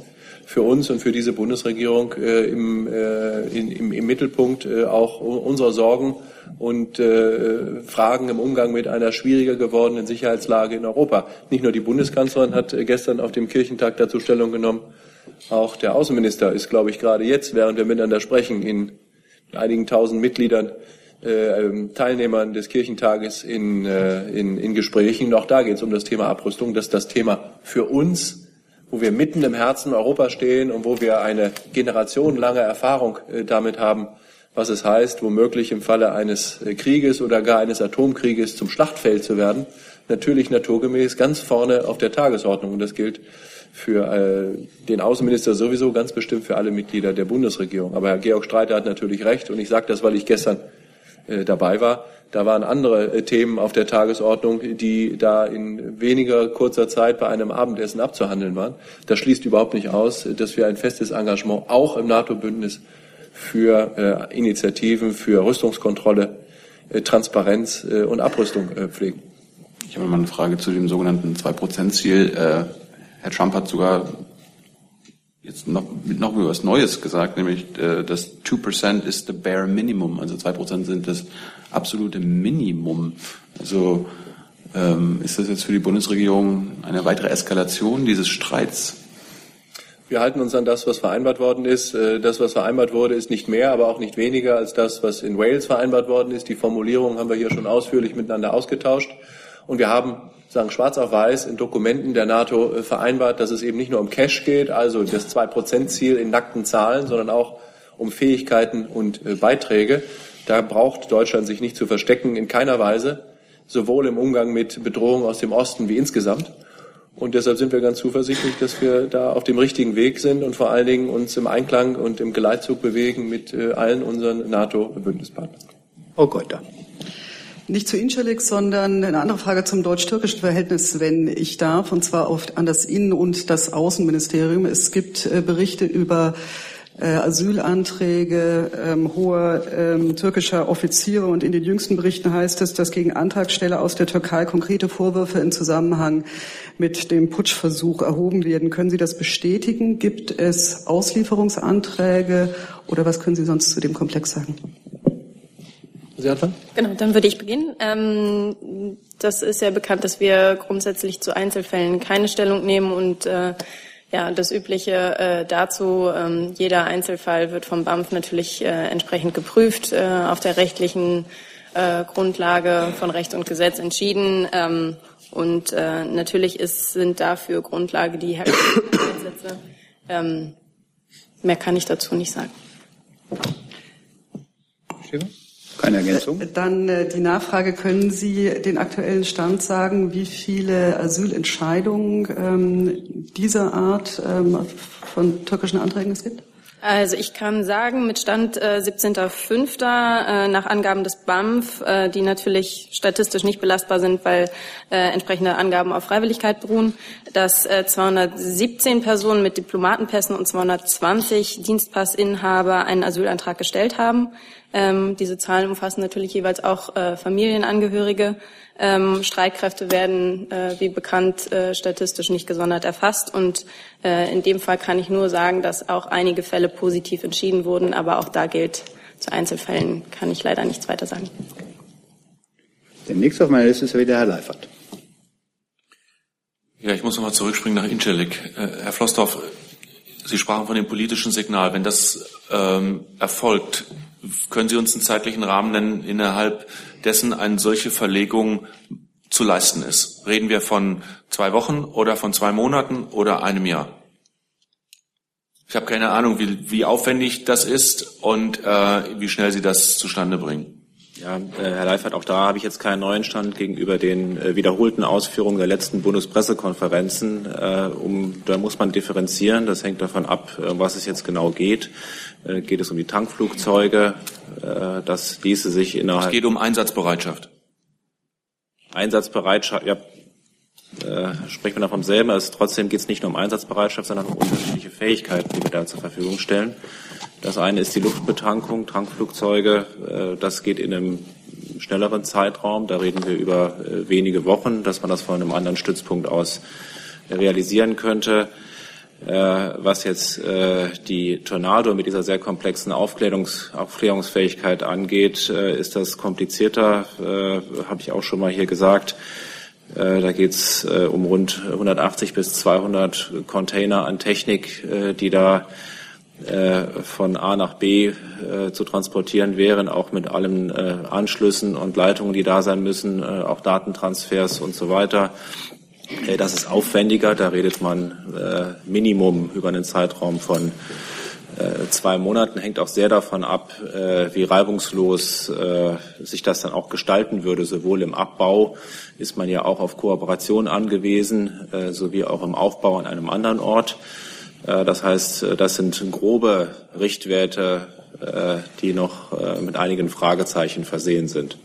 für uns und für diese Bundesregierung äh, im, äh, in, im, im Mittelpunkt äh, auch unserer Sorgen und äh, Fragen im Umgang mit einer schwieriger gewordenen Sicherheitslage in Europa. Nicht nur die Bundeskanzlerin hat gestern auf dem Kirchentag dazu Stellung genommen, auch der Außenminister ist, glaube ich, gerade jetzt, während wir miteinander sprechen, in einigen tausend Mitgliedern äh, ähm, Teilnehmern des Kirchentages in, äh, in, in Gesprächen. Und auch da geht es um das Thema Abrüstung, dass das Thema für uns wo wir mitten im Herzen Europas stehen und wo wir eine generationenlange Erfahrung äh, damit haben, was es heißt, womöglich im Falle eines äh, Krieges oder gar eines Atomkrieges zum Schlachtfeld zu werden, natürlich naturgemäß ganz vorne auf der Tagesordnung. Und das gilt für äh, den Außenminister sowieso, ganz bestimmt für alle Mitglieder der Bundesregierung. Aber Herr Georg Streiter hat natürlich recht und ich sage das, weil ich gestern dabei war. Da waren andere äh, Themen auf der Tagesordnung, die da in weniger kurzer Zeit bei einem Abendessen abzuhandeln waren. Das schließt überhaupt nicht aus, dass wir ein festes Engagement auch im NATO-Bündnis für äh, Initiativen, für Rüstungskontrolle, äh, Transparenz und Abrüstung pflegen. Ich habe mal eine Frage zu dem sogenannten 2-Prozent-Ziel. Äh, Herr Trump hat sogar jetzt noch, noch was Neues gesagt, nämlich äh, das 2% ist the bare minimum, also 2% sind das absolute Minimum. Also ähm, ist das jetzt für die Bundesregierung eine weitere Eskalation dieses Streits? Wir halten uns an das, was vereinbart worden ist. Äh, das, was vereinbart wurde, ist nicht mehr, aber auch nicht weniger als das, was in Wales vereinbart worden ist. Die Formulierung haben wir hier schon ausführlich miteinander ausgetauscht. Und wir haben sagen schwarz auf weiß in Dokumenten der NATO äh, vereinbart, dass es eben nicht nur um Cash geht, also das Zwei-Prozent-Ziel in nackten Zahlen, sondern auch um Fähigkeiten und äh, Beiträge. Da braucht Deutschland sich nicht zu verstecken, in keiner Weise, sowohl im Umgang mit Bedrohungen aus dem Osten wie insgesamt. Und deshalb sind wir ganz zuversichtlich, dass wir da auf dem richtigen Weg sind und vor allen Dingen uns im Einklang und im Geleitzug bewegen mit äh, allen unseren NATO-Bündnispartnern. Oh Gott. Nicht zu Incelik, sondern eine andere Frage zum deutsch-türkischen Verhältnis, wenn ich darf, und zwar auf, an das Innen- und das Außenministerium. Es gibt äh, Berichte über äh, Asylanträge ähm, hoher ähm, türkischer Offiziere und in den jüngsten Berichten heißt es, dass gegen Antragsteller aus der Türkei konkrete Vorwürfe in Zusammenhang mit dem Putschversuch erhoben werden. Können Sie das bestätigen? Gibt es Auslieferungsanträge oder was können Sie sonst zu dem Komplex sagen? Sie anfangen? Genau, dann würde ich beginnen. Ähm, das ist ja bekannt, dass wir grundsätzlich zu Einzelfällen keine Stellung nehmen und äh, ja, das Übliche äh, dazu, ähm, jeder Einzelfall wird vom BAMF natürlich äh, entsprechend geprüft, äh, auf der rechtlichen äh, Grundlage von Recht und Gesetz entschieden. Ähm, und äh, natürlich ist, sind dafür Grundlage die Herkunftsgesetze. Ähm, mehr kann ich dazu nicht sagen. Schäfer? Keine Ergänzung? Äh, dann äh, die Nachfrage, können Sie den aktuellen Stand sagen, wie viele Asylentscheidungen ähm, dieser Art ähm, von türkischen Anträgen es gibt? Also ich kann sagen, mit Stand äh, 17.05. Äh, nach Angaben des BAMF, äh, die natürlich statistisch nicht belastbar sind, weil äh, entsprechende Angaben auf Freiwilligkeit beruhen, dass äh, 217 Personen mit Diplomatenpässen und 220 Dienstpassinhaber einen Asylantrag gestellt haben. Ähm, diese Zahlen umfassen natürlich jeweils auch äh, Familienangehörige. Ähm, Streitkräfte werden, äh, wie bekannt, äh, statistisch nicht gesondert erfasst. Und äh, in dem Fall kann ich nur sagen, dass auch einige Fälle positiv entschieden wurden. Aber auch da gilt, zu Einzelfällen kann ich leider nichts weiter sagen. Der nächste auf meiner Liste ist wieder Herr Leifert. Ja, ich muss nochmal zurückspringen nach Incelik. Äh, Herr Flossdorf, Sie sprachen von dem politischen Signal. Wenn das ähm, erfolgt, können Sie uns einen zeitlichen Rahmen nennen, innerhalb dessen eine solche Verlegung zu leisten ist? Reden wir von zwei Wochen oder von zwei Monaten oder einem Jahr? Ich habe keine Ahnung, wie, wie aufwendig das ist und äh, wie schnell Sie das zustande bringen. Ja, äh, Herr Leifert, auch da habe ich jetzt keinen neuen Stand gegenüber den äh, wiederholten Ausführungen der letzten Bundespressekonferenzen. Äh, um, da muss man differenzieren. Das hängt davon ab, was es jetzt genau geht. Geht es um die Tankflugzeuge? Das ließe sich innerhalb. Es geht um Einsatzbereitschaft. Einsatzbereitschaft, ja, äh, sprechen wir da vom selben. Also trotzdem geht es nicht nur um Einsatzbereitschaft, sondern um unterschiedliche Fähigkeiten, die wir da zur Verfügung stellen. Das eine ist die Luftbetankung, Tankflugzeuge. Äh, das geht in einem schnelleren Zeitraum. Da reden wir über äh, wenige Wochen, dass man das von einem anderen Stützpunkt aus realisieren könnte. Äh, was jetzt die Tornado mit dieser sehr komplexen Aufklärungs Aufklärungsfähigkeit angeht, ist das komplizierter, habe ich auch schon mal hier gesagt. Da geht es um rund 180 bis 200 Container an Technik, die da äh, von A nach B äh, zu transportieren wären, auch mit allen äh, Anschlüssen und Leitungen, die da sein müssen, auch Datentransfers und so weiter. Das ist aufwendiger, da redet man Minimum über einen Zeitraum von äh, zwei Monaten hängt auch sehr davon ab, äh, wie reibungslos äh, sich das dann auch gestalten würde. Sowohl im Abbau ist man ja auch auf Kooperation angewiesen, sowie auch im Aufbau an einem anderen Ort. Das heißt, das sind grobe Richtwerte, die noch mit einigen Fragezeichen versehen sind.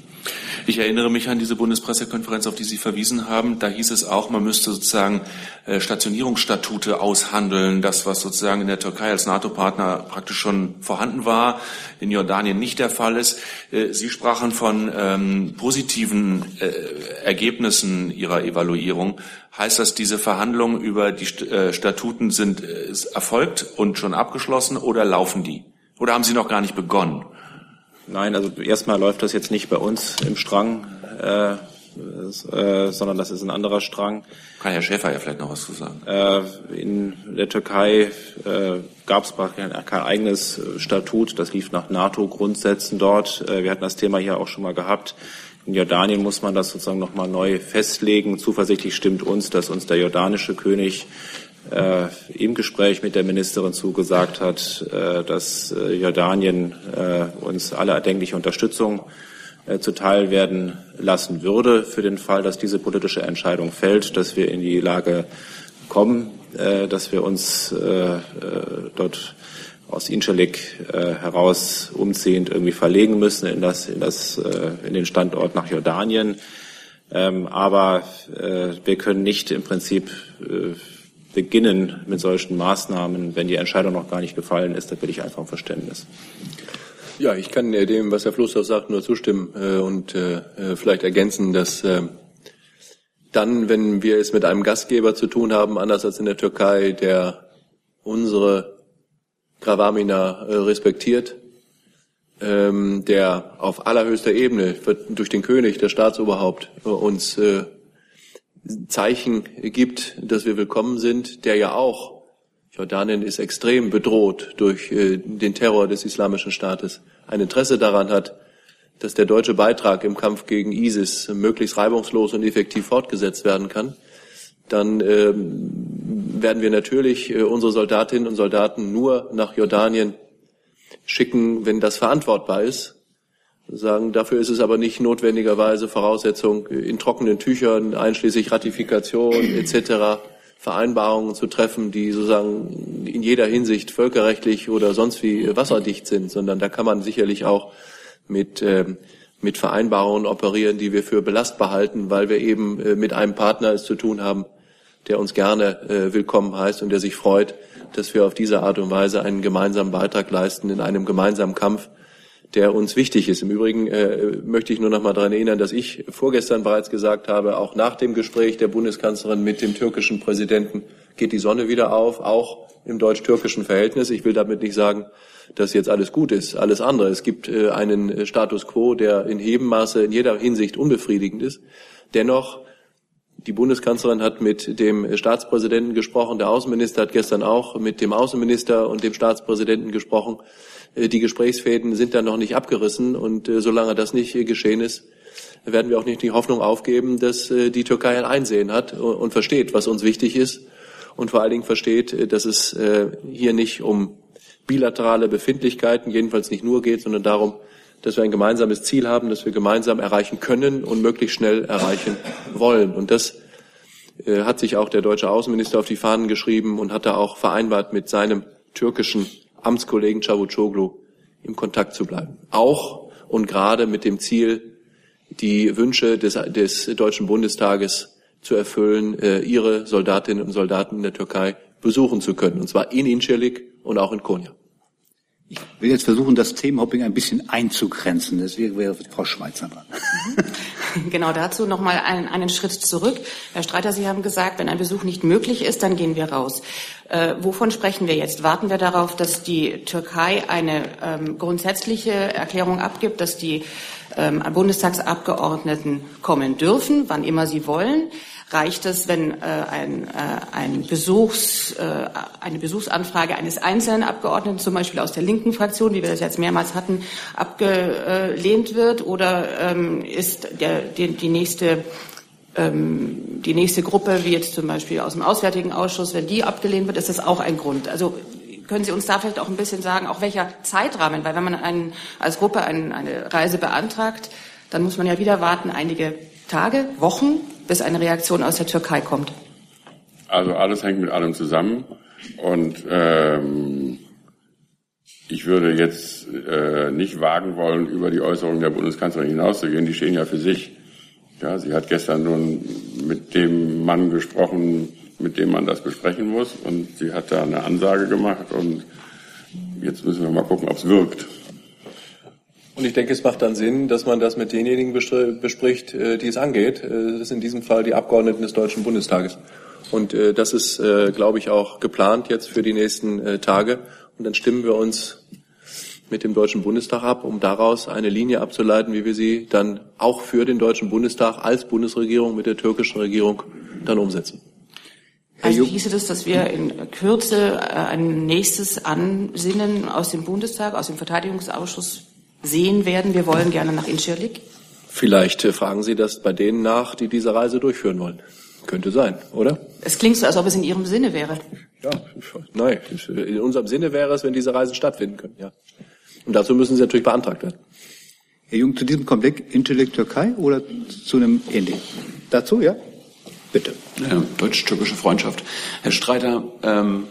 Ich erinnere mich an diese Bundespressekonferenz, auf die Sie verwiesen haben. Da hieß es auch, man müsste sozusagen äh, Stationierungsstatute aushandeln, das, was sozusagen in der Türkei als NATO-Partner praktisch schon vorhanden war, in Jordanien nicht der Fall ist. Äh, Sie sprachen von ähm, positiven äh, Ergebnissen Ihrer Evaluierung. Heißt das, diese Verhandlungen über die äh, Statuten sind äh, erfolgt und schon abgeschlossen oder laufen die? Oder haben Sie noch gar nicht begonnen? Nein, also erstmal läuft das jetzt nicht bei uns im Strang, äh, äh, sondern das ist ein anderer Strang. Kann Herr Schäfer ja vielleicht noch was zu sagen. Äh, in der Türkei äh, gab es kein, kein eigenes Statut, das lief nach NATO-Grundsätzen dort. Äh, wir hatten das Thema hier auch schon mal gehabt. In Jordanien muss man das sozusagen nochmal neu festlegen. Zuversichtlich stimmt uns, dass uns der jordanische König äh, im Gespräch mit der Ministerin zugesagt hat, äh, dass äh, Jordanien äh, uns alle erdenkliche Unterstützung äh, zuteil werden lassen würde für den Fall, dass diese politische Entscheidung fällt, dass wir in die Lage kommen, dass wir uns dort aus Incirlik heraus umziehend irgendwie verlegen müssen in das, in das, in den Standort nach Jordanien. Ähm, aber wir können nicht im Prinzip beginnen mit solchen Maßnahmen, wenn die Entscheidung noch gar nicht gefallen ist. Da bitte ich einfach um Verständnis. Ja, ich kann äh, dem, was Herr Flusser sagt, nur zustimmen äh, und äh, vielleicht ergänzen, dass dann, wenn wir es mit einem Gastgeber zu tun haben, anders als in der Türkei, der unsere Gravamina respektiert, ähm, der auf allerhöchster Ebene durch den König, der Staatsoberhaupt, uns Zeichen gibt, dass wir willkommen sind, der ja auch, Jordanien ist extrem bedroht durch äh, den Terror des Islamischen Staates, ein Interesse daran hat, dass der deutsche Beitrag im Kampf gegen ISIS möglichst reibungslos und effektiv fortgesetzt werden kann, dann ähm, werden wir natürlich äh, unsere Soldatinnen und Soldaten nur nach Jordanien schicken, wenn das verantwortbar ist sagen, dafür ist es aber nicht notwendigerweise Voraussetzung, in trockenen Tüchern, einschließlich Ratifikation etc., Vereinbarungen zu treffen, die sozusagen in jeder Hinsicht völkerrechtlich oder sonst wie wasserdicht sind, sondern da kann man sicherlich auch mit, äh, mit Vereinbarungen operieren, die wir für belastbar halten, weil wir eben äh, mit einem Partner es zu tun haben, der uns gerne äh, willkommen heißt und der sich freut, dass wir auf diese Art und Weise einen gemeinsamen Beitrag leisten in einem gemeinsamen Kampf der uns wichtig ist. Im Übrigen äh, möchte ich nur noch mal daran erinnern, dass ich vorgestern bereits gesagt habe, auch nach dem Gespräch der Bundeskanzlerin mit dem türkischen Präsidenten geht die Sonne wieder auf, auch im deutsch-türkischen Verhältnis. Ich will damit nicht sagen, dass jetzt alles gut ist. Alles andere. Es gibt äh, einen Status quo, der in jedem Maße, in jeder Hinsicht unbefriedigend ist. Dennoch die Bundeskanzlerin hat mit dem Staatspräsidenten gesprochen, der Außenminister hat gestern auch mit dem Außenminister und dem Staatspräsidenten gesprochen. Äh, die Gesprächsfäden sind dann noch nicht abgerissen und äh, solange das nicht äh, geschehen ist, werden wir auch nicht die Hoffnung aufgeben, dass die Türkei ein Einsehen hat und versteht, was uns wichtig ist und vor allen Dingen versteht, dass es hier nicht um bilaterale Befindlichkeiten, jedenfalls nicht nur geht, sondern darum, dass wir ein gemeinsames Ziel haben, das wir gemeinsam erreichen können und möglichst schnell erreichen wollen. Und das hat sich auch der deutsche Außenminister auf die Fahnen geschrieben und hat da auch vereinbart mit seinem türkischen Amtskollegen Cavusoglu im Kontakt zu bleiben. Auch und gerade mit dem Ziel, die Wünsche des, des Deutschen Bundestages zu erfüllen, äh, ihre Soldatinnen und Soldaten in der Türkei besuchen zu können, und zwar in Incirlik und auch in Konya. Ich will jetzt versuchen, das Themenhopping ein bisschen einzugrenzen. Deswegen wäre Frau Schweizer dran. Genau dazu noch mal einen, einen Schritt zurück. Herr Streiter, Sie haben gesagt, wenn ein Besuch nicht möglich ist, dann gehen wir raus. Äh, wovon sprechen wir jetzt? Warten wir darauf, dass die Türkei eine ähm, grundsätzliche Erklärung abgibt, dass die ähm, Bundestagsabgeordneten kommen dürfen, wann immer sie wollen? Reicht es, wenn äh, ein, äh, ein Besuchs, äh, eine Besuchsanfrage eines einzelnen Abgeordneten, zum Beispiel aus der linken Fraktion, wie wir das jetzt mehrmals hatten, abgelehnt wird? Oder ähm, ist der, die, die nächste ähm, die nächste Gruppe, wie jetzt zum Beispiel aus dem Auswärtigen Ausschuss, wenn die abgelehnt wird, ist das auch ein Grund. Also können Sie uns da vielleicht auch ein bisschen sagen, auch welcher Zeitrahmen? Weil wenn man einen, als Gruppe einen, eine Reise beantragt, dann muss man ja wieder warten, einige Tage, Wochen, bis eine Reaktion aus der Türkei kommt. Also alles hängt mit allem zusammen. Und ähm, ich würde jetzt äh, nicht wagen wollen, über die Äußerungen der Bundeskanzlerin hinauszugehen. Die stehen ja für sich. Ja, sie hat gestern nun mit dem Mann gesprochen, mit dem man das besprechen muss. Und sie hat da eine Ansage gemacht. Und jetzt müssen wir mal gucken, ob es wirkt. Und ich denke, es macht dann Sinn, dass man das mit denjenigen bespricht, äh, die es angeht. Äh, das sind in diesem Fall die Abgeordneten des Deutschen Bundestages. Und äh, das ist, glaube ich, auch geplant jetzt für die nächsten Tage. Und dann stimmen wir uns mit dem Deutschen Bundestag ab, um daraus eine Linie abzuleiten, wie wir sie dann auch für den Deutschen Bundestag als Bundesregierung mit der türkischen Regierung dann umsetzen. Also hieße das, dass wir in Kürze ein nächstes Ansinnen aus dem Bundestag, aus dem Verteidigungsausschuss sehen werden, wir wollen gerne nach Incirlik? Vielleicht äh, fragen Sie das bei denen nach, die diese Reise durchführen wollen. Könnte sein, oder? Es klingt so, als ob es in Ihrem Sinne wäre. Ja, nein, in unserem Sinne wäre es, wenn diese Reisen stattfinden können, ja. Und dazu müssen sie natürlich beantragt werden. Herr Jung, zu diesem Komplex Intellekt Türkei oder zu einem ähnlichen? Dazu, ja? Bitte. Ja, deutsch-türkische Freundschaft. Herr Streiter, ähm,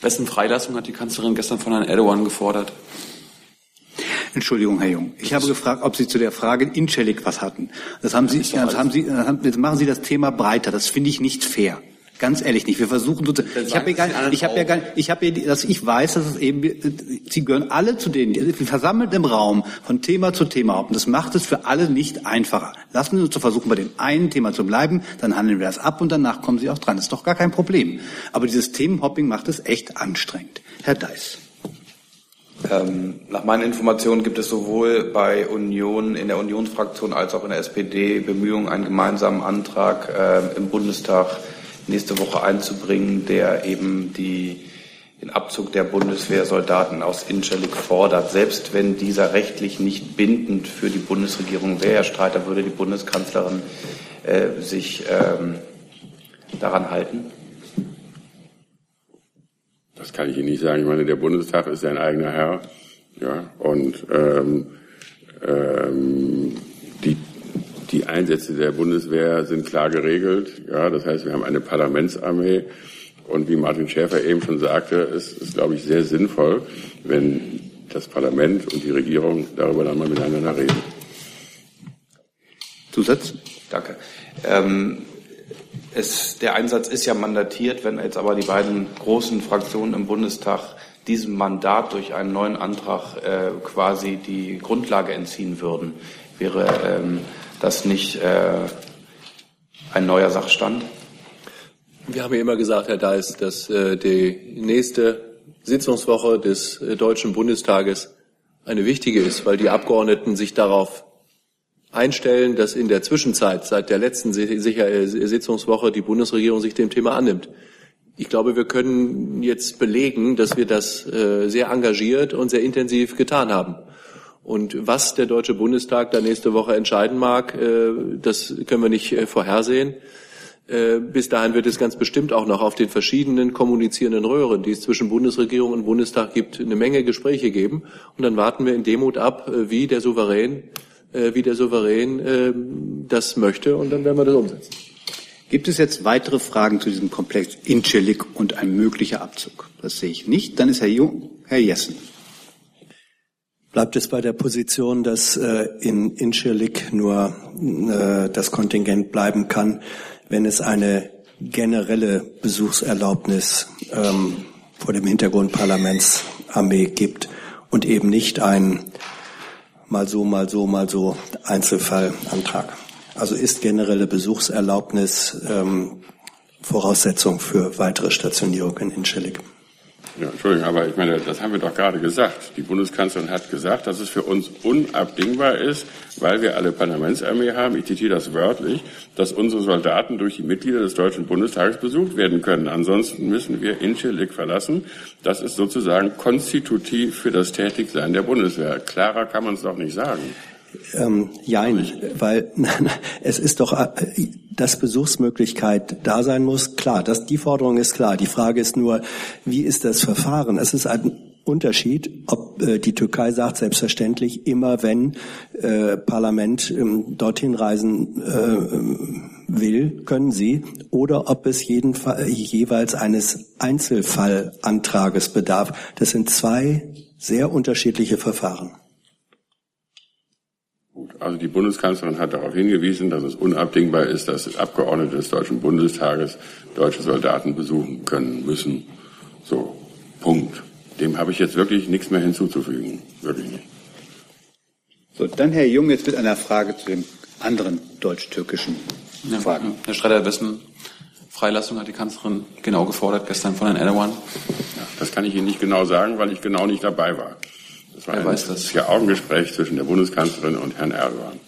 wessen Freilassung hat die Kanzlerin gestern von Herrn Erdogan gefordert? Entschuldigung, Herr Jung. Ich habe gefragt, ob Sie zu der Frage Incellik was hatten. Das haben Sie, das haben Sie, jetzt machen Sie das Thema breiter. Das finde ich nicht fair. Ganz ehrlich nicht. Wir versuchen Ich habe ja gar, ich habe ja gar, ich habe ja, dass ich weiß, dass es eben, Sie gehören alle zu denen, die versammelt im Raum von Thema zu Thema. Und das macht es für alle nicht einfacher. Lassen Sie uns zu versuchen, bei dem einen Thema zu bleiben, dann handeln wir das ab und danach kommen Sie auch dran. Das ist doch gar kein Problem. Aber dieses Themenhopping macht es echt anstrengend. Herr Deiss. Ähm, nach meinen Informationen gibt es sowohl bei Union, in der Unionsfraktion als auch in der SPD Bemühungen, einen gemeinsamen Antrag äh, im Bundestag nächste Woche einzubringen, der eben die, den Abzug der Bundeswehrsoldaten aus Incirlik fordert. Selbst wenn dieser rechtlich nicht bindend für die Bundesregierung wäre, Herr Streiter, würde die Bundeskanzlerin äh, sich ähm, daran halten? Das kann ich Ihnen nicht sagen. Ich meine, der Bundestag ist sein eigener Herr. Ja, und ähm, ähm, die, die Einsätze der Bundeswehr sind klar geregelt. Ja, das heißt, wir haben eine Parlamentsarmee. Und wie Martin Schäfer eben schon sagte, es ist, glaube ich, sehr sinnvoll, wenn das Parlament und die Regierung darüber dann mal miteinander reden. Zusatz? Danke. Ähm, es, der Einsatz ist ja mandatiert, wenn jetzt aber die beiden großen Fraktionen im Bundestag diesem Mandat durch einen neuen Antrag äh, quasi die Grundlage entziehen würden, wäre ähm, das nicht äh, ein neuer Sachstand? Wir haben ja immer gesagt, Herr Deis, dass äh, die nächste Sitzungswoche des äh, Deutschen Bundestages eine wichtige ist, weil die Abgeordneten sich darauf einstellen, dass in der Zwischenzeit, seit der letzten äh, Sitzungswoche, die Bundesregierung sich dem Thema annimmt. Ich glaube, wir können jetzt belegen, dass wir das äh, sehr engagiert und sehr intensiv getan haben. Und was der Deutsche Bundestag da nächste Woche entscheiden mag, äh, das können wir nicht vorhersehen. Bis dahin wird es ganz bestimmt auch noch auf den verschiedenen kommunizierenden Röhren, die es zwischen Bundesregierung und Bundestag gibt, eine Menge Gespräche geben. Und dann warten wir in Demut ab, wie der Souverän äh, wie der Souverän äh, das möchte und dann werden wir das umsetzen. Gibt es jetzt weitere Fragen zu diesem Komplex Incirlik und ein möglicher Abzug? Das sehe ich nicht. Dann ist Herr Jung, Herr Jessen. Bleibt es bei der Position, dass äh, in Incirlik nur äh, das Kontingent bleiben kann, wenn es eine generelle Besuchserlaubnis ähm, vor dem Hintergrund Parlamentsarmee gibt und eben nicht ein mal so, mal so, mal so Einzelfallantrag. Also ist generelle Besuchserlaubnis ähm, Voraussetzung für weitere Stationierung in Inschellig. Ja, Entschuldigung, aber ich meine, das haben wir doch gerade gesagt. Die Bundeskanzlerin hat gesagt, dass es für uns unabdingbar ist, weil wir alle Parlamentsarmee haben, ich zitiere das wörtlich, dass unsere Soldaten durch die Mitglieder des Deutschen Bundestages besucht werden können. Ansonsten müssen wir Incirlik verlassen. Das ist sozusagen konstitutiv für das Tätigsein der Bundeswehr. Klarer kann man es doch nicht sagen. Ähm, jein, weil es ist doch, äh, dass Besuchsmöglichkeit da sein muss. Klar, das, die Forderung ist klar. Die Frage ist nur, wie ist das Verfahren? Es ist ein Unterschied, ob äh, die Türkei sagt, selbstverständlich, immer wenn äh, Parlament ähm, dorthin reisen äh, will, können sie, oder ob es jeden Fall, jeweils eines Einzelfallantrages bedarf. Das sind zwei sehr unterschiedliche Verfahren. Also die Bundeskanzlerin hat darauf hingewiesen, dass es unabdingbar ist, dass Abgeordnete des Deutschen Bundestages deutsche Soldaten besuchen können müssen. So, Punkt. Dem habe ich jetzt wirklich nichts mehr hinzuzufügen. Wirklich nicht. So, dann Herr Jung jetzt mit einer Frage zu den anderen deutsch-türkischen Fragen. Ja, Herr Schredder, wessen Freilassung hat die Kanzlerin genau gefordert gestern von Herrn Erdogan? Ja, das kann ich Ihnen nicht genau sagen, weil ich genau nicht dabei war. Das war Wer ein weiß das? Vier-Augen-Gespräch zwischen der Bundeskanzlerin und Herrn Erdogan.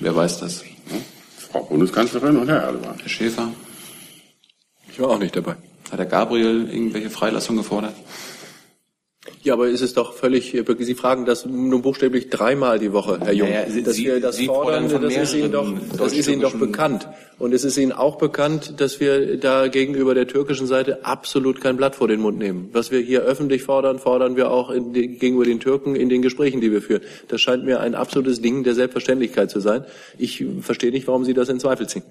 Wer weiß das? Ja, Frau Bundeskanzlerin und Herr Erdogan. Herr Schäfer? Ich war auch nicht dabei. Hat Herr Gabriel irgendwelche Freilassungen gefordert? Ja, aber ist es doch völlig, Sie fragen das nun buchstäblich dreimal die Woche, Herr Jung. Ja, ja, dass Sie, wir das Sie fordern, das ist Ihnen doch, das ist Ihnen doch bekannt. Und es ist Ihnen auch bekannt, dass wir da gegenüber der türkischen Seite absolut kein Blatt vor den Mund nehmen. Was wir hier öffentlich fordern, fordern wir auch die, gegenüber den Türken in den Gesprächen, die wir führen. Das scheint mir ein absolutes Ding der Selbstverständlichkeit zu sein. Ich verstehe nicht, warum Sie das in Zweifel ziehen.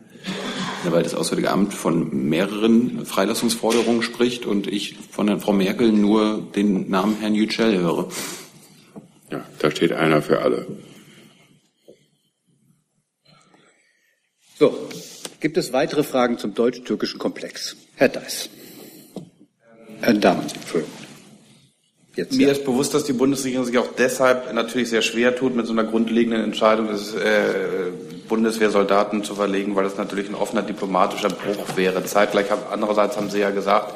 Ja, weil das Auswärtige Amt von mehreren Freilassungsforderungen spricht und ich von Frau Merkel nur den Namen Herrn Yücel höre. Ja, da steht einer für alle. So, gibt es weitere Fragen zum deutsch-türkischen Komplex? Herr Deiss. Herr Dahmen, Entschuldigung. Jetzt, Mir ja. ist bewusst, dass die Bundesregierung sich auch deshalb natürlich sehr schwer tut mit so einer grundlegenden Entscheidung des äh, Bundeswehrsoldaten zu verlegen, weil das natürlich ein offener diplomatischer Bruch wäre. Zeitgleich haben, andererseits haben Sie ja gesagt,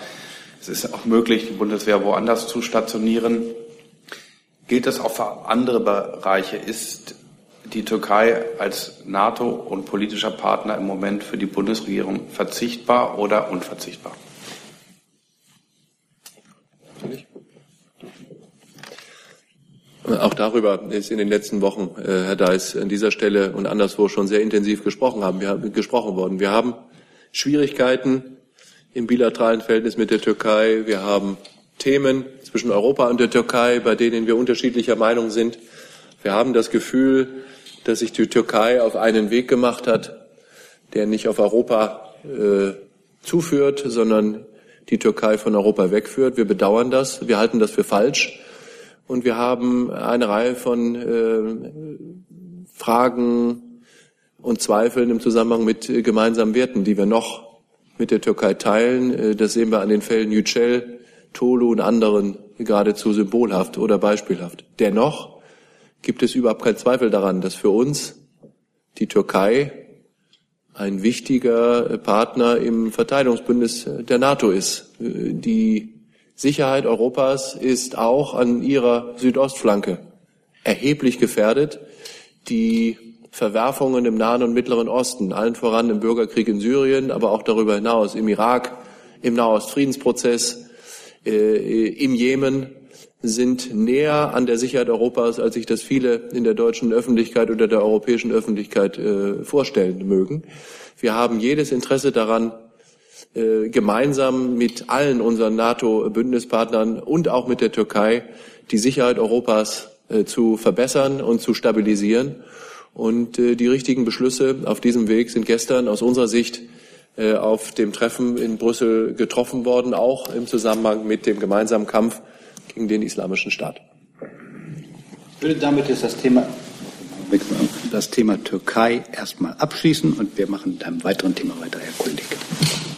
es ist auch möglich, die Bundeswehr woanders zu stationieren. Gilt das auch für andere Bereiche? Ist die Türkei als NATO und politischer Partner im Moment für die Bundesregierung verzichtbar oder unverzichtbar? Auch darüber ist in den letzten Wochen, äh, Herr Deiss, an dieser Stelle und anderswo schon sehr intensiv gesprochen haben. Wir haben gesprochen worden. Wir haben Schwierigkeiten im bilateralen Verhältnis mit der Türkei. Wir haben Themen zwischen Europa und der Türkei, bei denen wir unterschiedlicher Meinung sind. Wir haben das Gefühl, dass sich die Türkei auf einen Weg gemacht hat, der nicht auf Europa äh, zuführt, sondern die Türkei von Europa wegführt. Wir bedauern das. Wir halten das für falsch. Und wir haben eine Reihe von äh, Fragen und Zweifeln im Zusammenhang mit äh, gemeinsamen Werten, die wir noch mit der Türkei teilen. Äh, das sehen wir an den Fällen Yücel, Tolu und anderen geradezu symbolhaft oder beispielhaft. Dennoch gibt es überhaupt keinen Zweifel daran, dass für uns die Türkei ein wichtiger Partner im Verteidigungsbündnis der NATO ist. Die Sicherheit Europas ist auch an ihrer Südostflanke erheblich gefährdet. Die Verwerfungen im Nahen und Mittleren Osten, allen voran im Bürgerkrieg in Syrien, aber auch darüber hinaus im Irak, im Nahostfriedensprozess, äh, im Jemen, sind näher an der Sicherheit Europas, als sich das viele in der deutschen Öffentlichkeit oder der europäischen Öffentlichkeit äh, vorstellen mögen. Wir haben jedes Interesse daran, äh, gemeinsam mit allen unseren NATO-Bündnispartnern und auch mit der Türkei die Sicherheit Europas äh, zu verbessern und zu stabilisieren. Und äh, die richtigen Beschlüsse auf diesem Weg sind gestern aus unserer Sicht auf dem Treffen in Brüssel getroffen worden, auch im Zusammenhang mit dem gemeinsamen Kampf gegen den Islamischen Staat. Ich würde damit jetzt das Thema, das Thema Türkei erstmal abschließen und wir machen mit einem weiteren Thema weiter, Herr Kuldig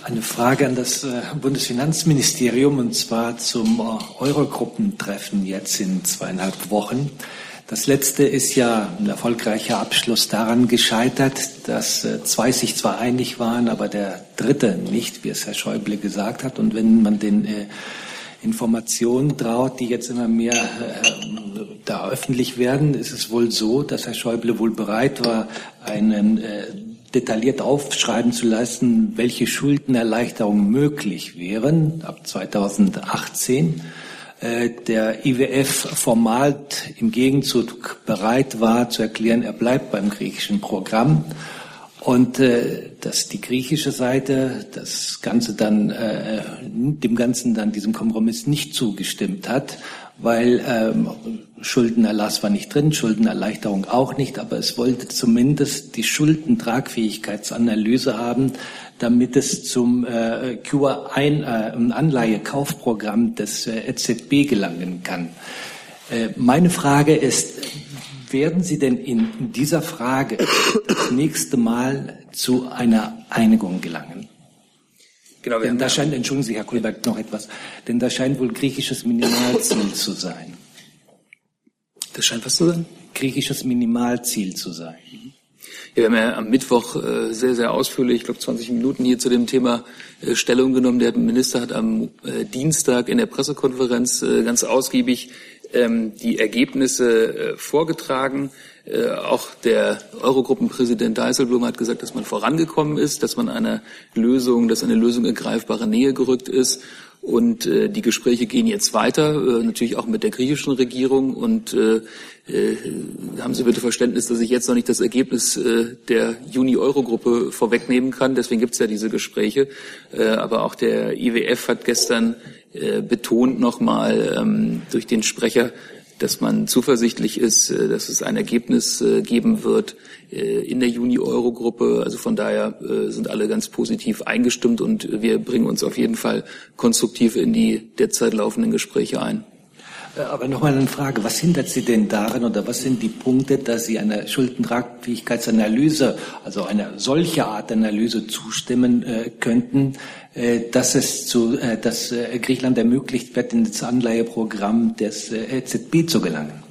eine Frage an das äh, Bundesfinanzministerium und zwar zum äh, Eurogruppentreffen jetzt in zweieinhalb Wochen. Das letzte ist ja ein erfolgreicher Abschluss daran gescheitert, dass äh, zwei sich zwar einig waren, aber der dritte nicht, wie es Herr Schäuble gesagt hat. Und wenn man den Informationen traut, die jetzt immer mehr äh, da öffentlich werden, ist es wohl so, dass Herr Schäuble wohl bereit war, einen äh, detailliert aufschreiben zu lassen, welche Schuldenerleichterungen möglich wären ab 2018. äh, der IWF formal im Gegenzug bereit war zu erklären, er bleibt beim griechischen Programm und äh, dass die griechische Seite das Ganze dann äh, dem Ganzen dann diesem Kompromiss nicht zugestimmt hat, weil ähm, Schuldenerlass war nicht drin, Schuldenerleichterung auch nicht, aber es wollte zumindest die Schuldentragfähigkeitsanalyse haben, damit es zum äh, Cure ein äh, Anleihekaufprogramm des äh, EZB gelangen kann. Äh, meine Frage ist, werden Sie denn in dieser Frage das nächste Mal zu einer Einigung gelangen? Genau, denn da scheint, entschuldigen Sie, Herr Kohlberg, noch etwas, denn da scheint wohl griechisches Minimalziel zu sein. Das scheint was zu sein? Griechisches Minimalziel zu sein. Ja, wir haben ja am Mittwoch äh, sehr, sehr ausführlich, ich glaube 20 Minuten hier zu dem Thema äh, Stellung genommen. Der Minister hat am äh, Dienstag in der Pressekonferenz äh, ganz ausgiebig ähm, die Ergebnisse äh, vorgetragen. Äh, auch der Eurogruppenpräsident Dijsselbloem hat gesagt, dass man vorangekommen ist, dass man eine Lösung, dass eine Lösung in greifbare Nähe gerückt ist. Und äh, die Gespräche gehen jetzt weiter, äh, natürlich auch mit der griechischen Regierung. Und äh, äh, haben Sie bitte Verständnis, dass ich jetzt noch nicht das Ergebnis äh, der Juni-Euro-Gruppe vorwegnehmen kann. Deswegen gibt es ja diese Gespräche. Äh, aber auch der IWF hat gestern äh, betont nochmal ähm, durch den Sprecher, dass man zuversichtlich ist, äh, dass es ein Ergebnis äh, geben wird in der Juni-Euro-Gruppe. Also von daher sind alle ganz positiv eingestimmt und wir bringen uns auf jeden Fall konstruktiv in die derzeit laufenden Gespräche ein. Äh, aber nochmal eine Frage, was hindert Sie denn daran oder was sind die Punkte, dass Sie einer Schuldentragfähigkeitsanalyse, also einer solcher Art Analyse zustimmen äh, könnten, äh, dass es zu, äh, dass äh, Griechenland ermöglicht wird, in das Anleiheprogramm des äh, EZB zu gelangen?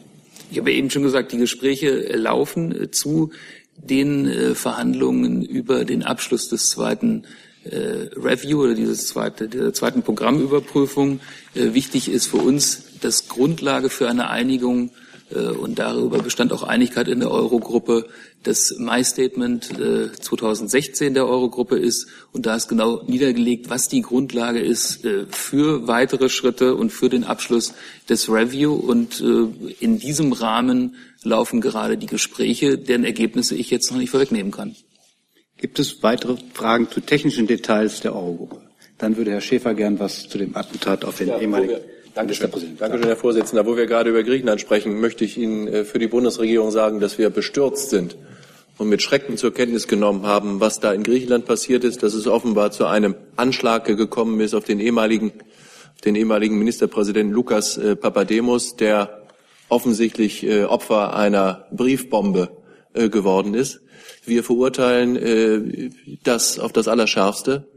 Ich habe eben schon gesagt, die Gespräche laufen zu den Verhandlungen über den Abschluss des zweiten Review oder dieses zweite, der zweiten Programmüberprüfung. wichtig ist für uns, dass Grundlage für eine Einigung äh, und darüber bestand auch Einigkeit in der Eurogruppe, das My-Statement äh, 2016 der Eurogruppe ist. Und da ist genau niedergelegt, was die Grundlage ist äh, für weitere Schritte und für den Abschluss des Review. Und äh, in diesem Rahmen laufen gerade die Gespräche, deren Ergebnisse ich jetzt noch nicht vorwegnehmen kann. Gibt es weitere Fragen zu technischen Details der Eurogruppe? Dann würde Herr Schäfer gern was zu dem Attentat auf den ja, ehemaligen Dankeschön. Herr Präsident. Dankeschön, Herr Vorsitzender. Wo wir gerade über Griechenland sprechen, möchte ich Ihnen äh, für die Bundesregierung sagen, dass wir bestürzt sind und mit Schrecken zur Kenntnis genommen haben, was da in Griechenland passiert ist, dass es offenbar zu einem Anschlag gekommen ist auf den ehemaligen, den ehemaligen Ministerpräsidenten Lukas äh, Papademos, der offensichtlich äh, Opfer einer Briefbombe geworden ist. Wir verurteilen das auf das Allerschärfste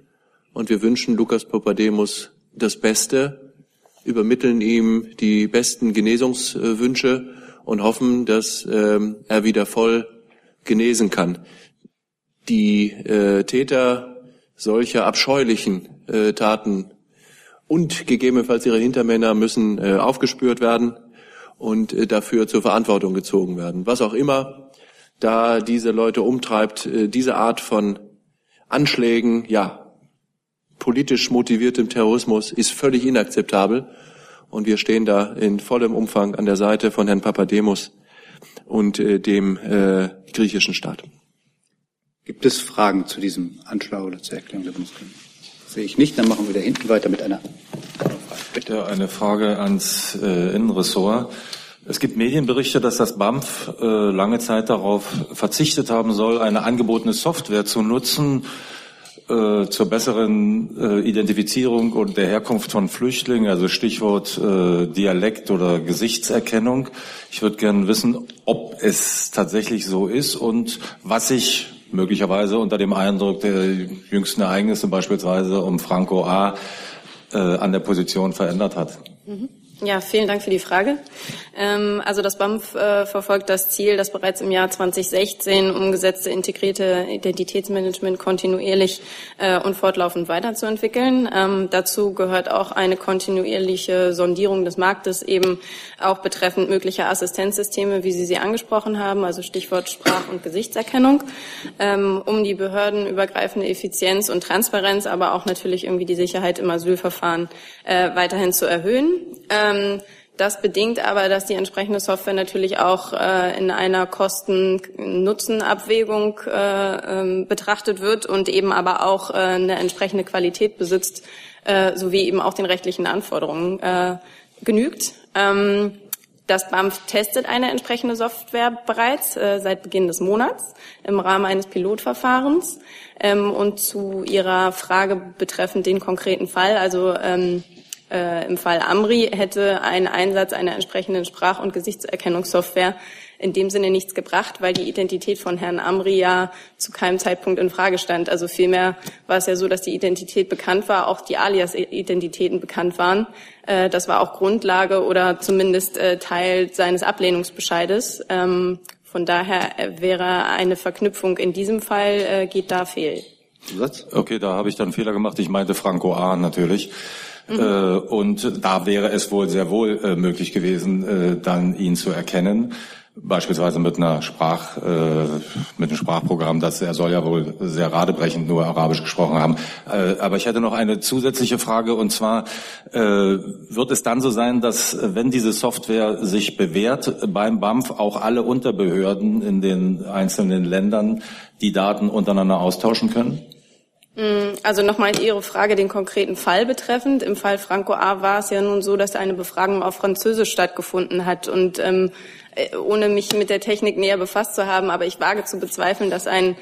und wir wünschen Lukas Papademos das Beste übermitteln ihm die besten Genesungswünsche und hoffen, dass ähm, er wieder voll genesen kann. Die äh, Täter solcher abscheulichen äh, Taten und gegebenenfalls ihre Hintermänner müssen äh, aufgespürt werden und äh, dafür zur Verantwortung gezogen werden. Was auch immer da diese Leute umtreibt, äh, diese Art von Anschlägen, ja, politisch motiviertem Terrorismus ist völlig inakzeptabel. Und wir stehen da in vollem Umfang an der Seite von Herrn Papademos und äh, dem äh, griechischen Staat. Gibt es Fragen zu diesem Anschlag oder zur Erklärung der Bundesregierung? Sehe ich nicht. Dann machen wir da hinten weiter mit einer Frage. Bitte eine Frage ans äh, Innenressort. Es gibt Medienberichte, dass das BAMF äh, lange Zeit darauf verzichtet haben soll, eine angebotene Software zu nutzen, äh, zur besseren äh, Identifizierung und der Herkunft von Flüchtlingen, also Stichwort äh, Dialekt oder Gesichtserkennung. Ich würde gerne wissen, ob es tatsächlich so ist und was sich möglicherweise unter dem Eindruck der jüngsten Ereignisse, beispielsweise um Franco A., äh, an der Position verändert hat. Mhm. Ja, vielen Dank für die Frage. Ähm, also das BAMF äh, verfolgt das Ziel, das bereits im Jahr 2016 umgesetzte integrierte Identitätsmanagement kontinuierlich äh, und fortlaufend weiterzuentwickeln. Ähm, dazu gehört auch eine kontinuierliche Sondierung des Marktes, eben auch betreffend möglicher Assistenzsysteme, wie Sie sie angesprochen haben, also Stichwort Sprach- und Gesichtserkennung, ähm, um die behördenübergreifende Effizienz und Transparenz, aber auch natürlich irgendwie die Sicherheit im Asylverfahren äh, weiterhin zu erhöhen. Ähm, das bedingt aber, dass die entsprechende Software natürlich auch äh, in einer Kosten-Nutzen-Abwägung äh, ähm, betrachtet wird und eben aber auch äh, eine entsprechende Qualität besitzt, äh, sowie eben auch den rechtlichen Anforderungen äh, genügt. Ähm, das BAMF testet eine entsprechende Software bereits äh, seit Beginn des Monats im Rahmen eines Pilotverfahrens. Ähm, und zu Ihrer Frage betreffend den konkreten Fall, also ähm, äh, Im Fall Amri hätte ein Einsatz einer entsprechenden Sprach- und Gesichtserkennungssoftware in dem Sinne nichts gebracht, weil die Identität von Herrn Amri ja zu keinem Zeitpunkt in Frage stand. Also vielmehr war es ja so, dass die Identität bekannt war, auch die Alias-Identitäten bekannt waren. Äh, das war auch Grundlage oder zumindest äh, Teil seines Ablehnungsbescheides. Ähm, von daher äh, wäre eine Verknüpfung in diesem Fall äh, geht da fehl. Okay, da habe ich dann Fehler gemacht. Ich meinte Franco A. natürlich. Äh, und da wäre es wohl sehr wohl äh, möglich gewesen, äh, dann ihn zu erkennen. Beispielsweise mit einer Sprach, äh, mit einem Sprachprogramm, das er soll ja wohl sehr radebrechend nur Arabisch gesprochen haben. Äh, aber ich hätte noch eine zusätzliche Frage und zwar äh, wird es dann so sein, dass wenn diese Software sich bewährt, beim BAMF auch alle Unterbehörden in den einzelnen Ländern die Daten untereinander austauschen können? Mm, also nochmal Ihre Frage den konkreten Fall betreffend. Im Fall Franco A. war es ja nun so, dass eine Befragung auf Französisch stattgefunden hat. Und ähm, äh, ohne mich mit der Technik näher befasst zu haben, aber ich wage zu bezweifeln, dass ein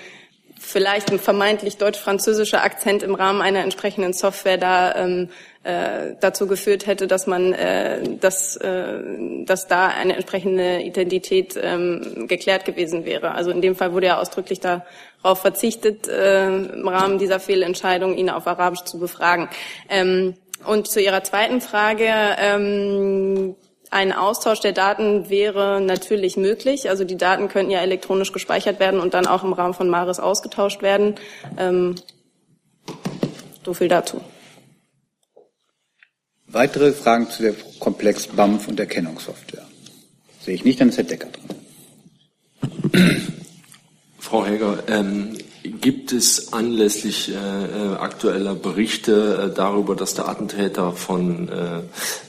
vielleicht ein vermeintlich deutsch-französischer Akzent im Rahmen einer entsprechenden Software da ähm, äh, dazu geführt hätte, dass man, äh, dass, äh, dass da eine entsprechende Identität ähm, geklärt gewesen wäre. Also in dem Fall wurde ja ausdrücklich darauf verzichtet, äh, im Rahmen dieser Fehlentscheidung ihn auf Arabisch zu befragen. Ähm, und zu Ihrer zweiten Frage. Ähm, ein Austausch der Daten wäre natürlich möglich. Also die Daten könnten ja elektronisch gespeichert werden und dann auch im Rahmen von Maris ausgetauscht werden. Ähm, so viel dazu. Weitere Fragen zu dem Komplex BAMF und Erkennungssoftware? Sehe ich nicht, dann ist Herr Decker dran. Frau Heger, ähm, Gibt es anlässlich äh, äh, aktueller Berichte äh, darüber, dass der Attentäter von äh,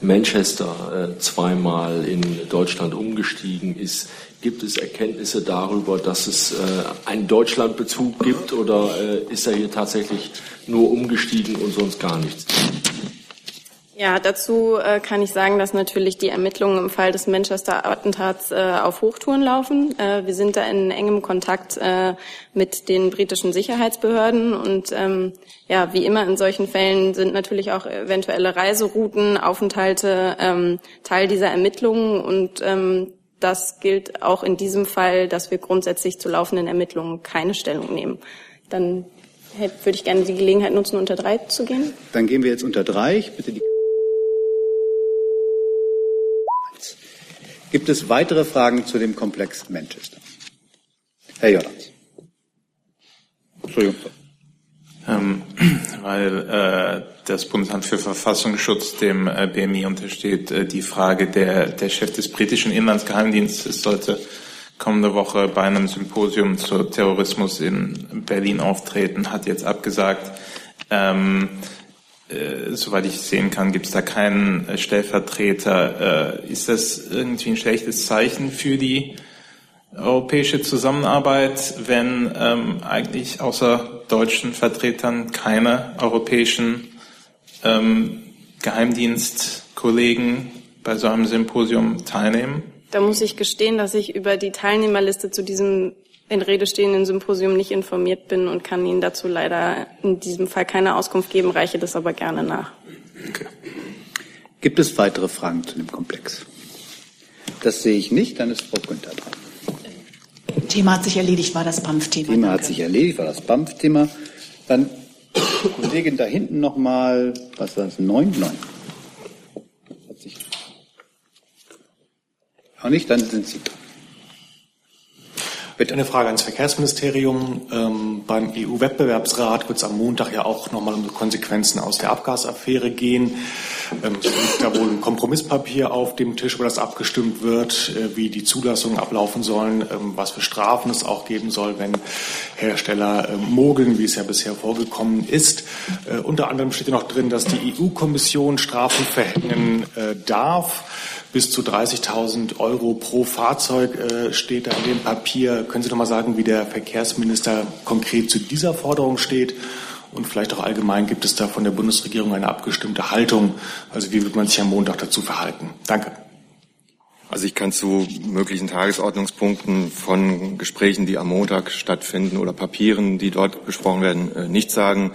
Manchester äh, zweimal in Deutschland umgestiegen ist, gibt es Erkenntnisse darüber, dass es äh, einen Deutschlandbezug gibt oder ist er hier tatsächlich nur umgestiegen und sonst gar nichts? Ja, dazu äh, kann ich sagen, dass natürlich die Ermittlungen im Fall des Manchester-Attentats äh, auf Hochtouren laufen. Äh, wir sind da in engem Kontakt äh, mit den britischen Sicherheitsbehörden und ähm, ja, wie immer in solchen Fällen sind natürlich auch eventuelle Reiserouten, Aufenthalte ähm, Teil dieser Ermittlungen und ähm, das gilt auch in diesem Fall, dass wir grundsätzlich zu laufenden Ermittlungen keine Stellung nehmen. Dann würde ich gerne die Gelegenheit nutzen, unter drei zu gehen. Dann gehen wir jetzt unter drei. Ich bitte die Gibt es weitere Fragen zu dem Komplex Manchester? Herr Jordans. Entschuldigung. Ähm, weil äh, das Bundesamt für Verfassungsschutz dem äh, BMI untersteht, äh, die Frage der, der Chef des britischen Inlandsgeheimdienstes sollte kommende Woche bei einem Symposium zu Terrorismus in Berlin auftreten, hat jetzt abgesagt. Ähm, äh, soweit ich sehen kann, gibt es da keinen äh, Stellvertreter. Äh, ist das irgendwie ein schlechtes Zeichen für die europäische Zusammenarbeit, wenn ähm, eigentlich außer deutschen Vertretern keine europäischen ähm, Geheimdienstkollegen bei so einem Symposium teilnehmen? Da muss ich gestehen, dass ich über die Teilnehmerliste zu diesem in Rede stehenden Symposium nicht informiert bin und kann Ihnen dazu leider in diesem Fall keine Auskunft geben, reiche das aber gerne nach. Okay. Gibt es weitere Fragen zu dem Komplex? Das sehe ich nicht, dann ist Frau Günther dran. Thema hat sich erledigt, war das BAMF-Thema. Thema hat sich erledigt, war das BAMF-Thema. Dann Kollegin da hinten nochmal, was war das, neun? Neun. Hat sich auch nicht, dann sind Sie dran. Hätte eine Frage ans Verkehrsministerium. Ähm, beim EU-Wettbewerbsrat wird es am Montag ja auch nochmal um die Konsequenzen aus der Abgasaffäre gehen. Ähm, es liegt da wohl ein Kompromisspapier auf dem Tisch, wo das abgestimmt wird, äh, wie die Zulassungen ablaufen sollen, ähm, was für Strafen es auch geben soll, wenn Hersteller äh, mogeln, wie es ja bisher vorgekommen ist. Äh, unter anderem steht ja noch drin, dass die EU-Kommission Strafen verhängen äh, darf. Bis zu 30.000 Euro pro Fahrzeug äh, steht da in dem Papier. Können Sie noch mal sagen, wie der Verkehrsminister konkret zu dieser Forderung steht? Und vielleicht auch allgemein gibt es da von der Bundesregierung eine abgestimmte Haltung. Also wie wird man sich am Montag dazu verhalten? Danke. Also ich kann zu möglichen Tagesordnungspunkten von Gesprächen, die am Montag stattfinden oder Papieren, die dort besprochen werden, äh, nichts sagen.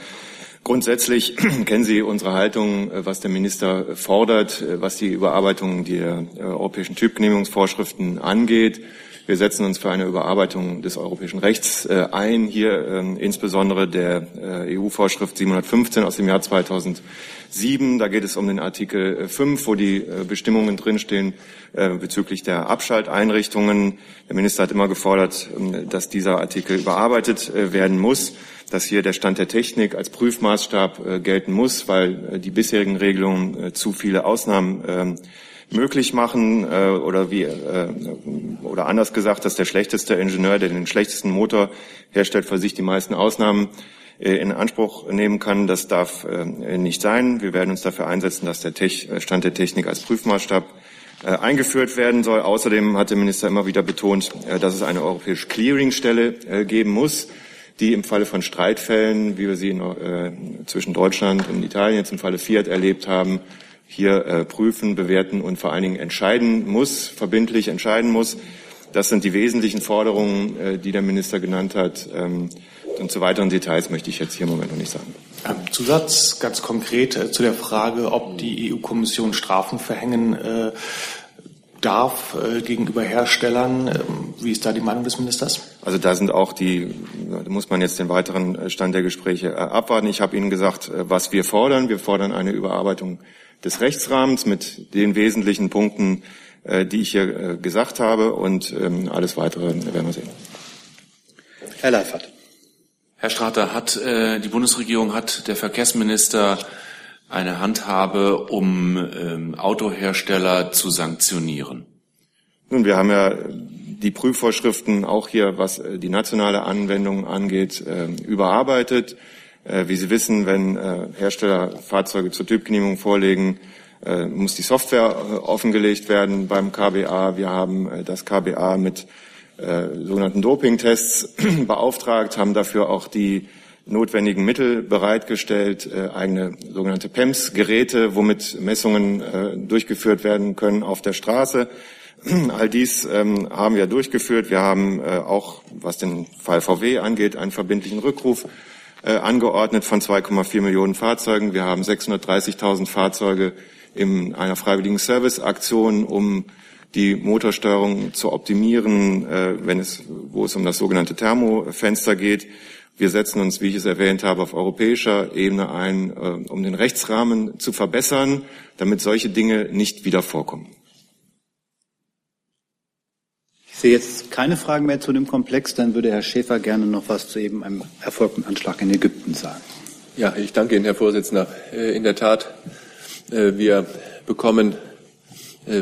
Grundsätzlich kennen Sie unsere Haltung, äh, was der Minister fordert, äh, was die Überarbeitung der europäischen Typgenehmigungsvorschriften angeht. Wir setzen uns für eine Überarbeitung des europäischen Rechts äh, ein, hier ähm, insbesondere der äh, EU-Vorschrift 715 aus dem Jahr 2007. Da geht es um den Artikel 5, äh, wo die Bestimmungen drinstehen bezüglich der Abschalteinrichtungen. Der Minister hat immer gefordert, ähm, dass dieser Artikel überarbeitet werden muss dass hier der Stand der Technik als Prüfmaßstab gelten muss, weil die bisherigen Regelungen zu viele Ausnahmen ähm, möglich machen äh, oder wie äh, oder anders gesagt, dass der schlechteste Ingenieur, der den schlechtesten Motor herstellt, für sich die meisten Ausnahmen äh, in Anspruch nehmen kann. Das darf äh, nicht sein. Wir werden uns dafür einsetzen, dass der Tech, äh, Stand der Technik als Prüfmaßstab äh, eingeführt werden soll. Außerdem hat der Minister immer wieder betont, äh, dass es eine europäische Clearingstelle äh, geben muss, die im Falle von Streitfällen, wie wir sie in, äh, zwischen Deutschland und Italien jetzt im Falle Fiat erlebt haben, hier äh, prüfen, bewerten und vor allen Dingen entscheiden muss, verbindlich entscheiden muss. Das sind die wesentlichen Forderungen, äh, die der Minister genannt hat. Ähm, und zu weiteren Details möchte ich jetzt hier im Moment noch nicht sagen. Zusatz ganz konkret äh, zu der Frage, ob die EU-Kommission Strafen verhängen äh, darf äh, gegenüber Herstellern. Ähm, wie ist da die Meinung des Ministers? Also da sind auch die, da muss man jetzt den weiteren äh, Stand der Gespräche äh, abwarten. Ich habe Ihnen gesagt, was wir fordern. Wir fordern eine Überarbeitung des Rechtsrahmens mit den wesentlichen Punkten, äh, die ich hier äh, gesagt habe. Und ähm, alles Weitere werden wir sehen. Herr Leifert. Herr Strater, hat äh, die Bundesregierung, hat der Verkehrsminister eine Handhabe, um ähm, Autohersteller zu sanktionieren? Nun, wir haben ja die Prüfvorschriften auch hier, was die nationale Anwendung angeht, überarbeitet. Äh, wie Sie wissen, wenn äh, Hersteller Fahrzeuge zur Typgenehmigung vorlegen, äh, muss die Software offengelegt werden beim KBA. Wir haben das KBA mit sogenannten Dopingtests beauftragt, haben dafür auch die notwendigen Mittel bereitgestellt, eigene sogenannte PEMS-Geräte, womit Messungen durchgeführt werden können auf der Straße. All dies ähm, haben wir durchgeführt. Wir haben auch, was den Fall VW angeht, einen verbindlichen Rückruf äh, angeordnet von 2,4 Millionen Fahrzeugen. Wir haben 630.000 Fahrzeuge in einer freiwilligen Serviceaktion, um die Motorsteuerung zu optimieren, äh, wenn es, wo es um das sogenannte Thermofenster geht. Wir setzen uns, wie ich es erwähnt habe, auf europäischer Ebene ein, äh, um den Rechtsrahmen zu verbessern, damit solche Dinge nicht wieder vorkommen. Ich sehe jetzt keine Fragen mehr zu dem Komplex. Dann würde Herr Schäfer gerne noch was zu eben einem erfolgten Anschlag in Ägypten sagen. Ja, ich danke Ihnen, Herr Vorsitzender. Äh, in der Tat, äh, wir bekommen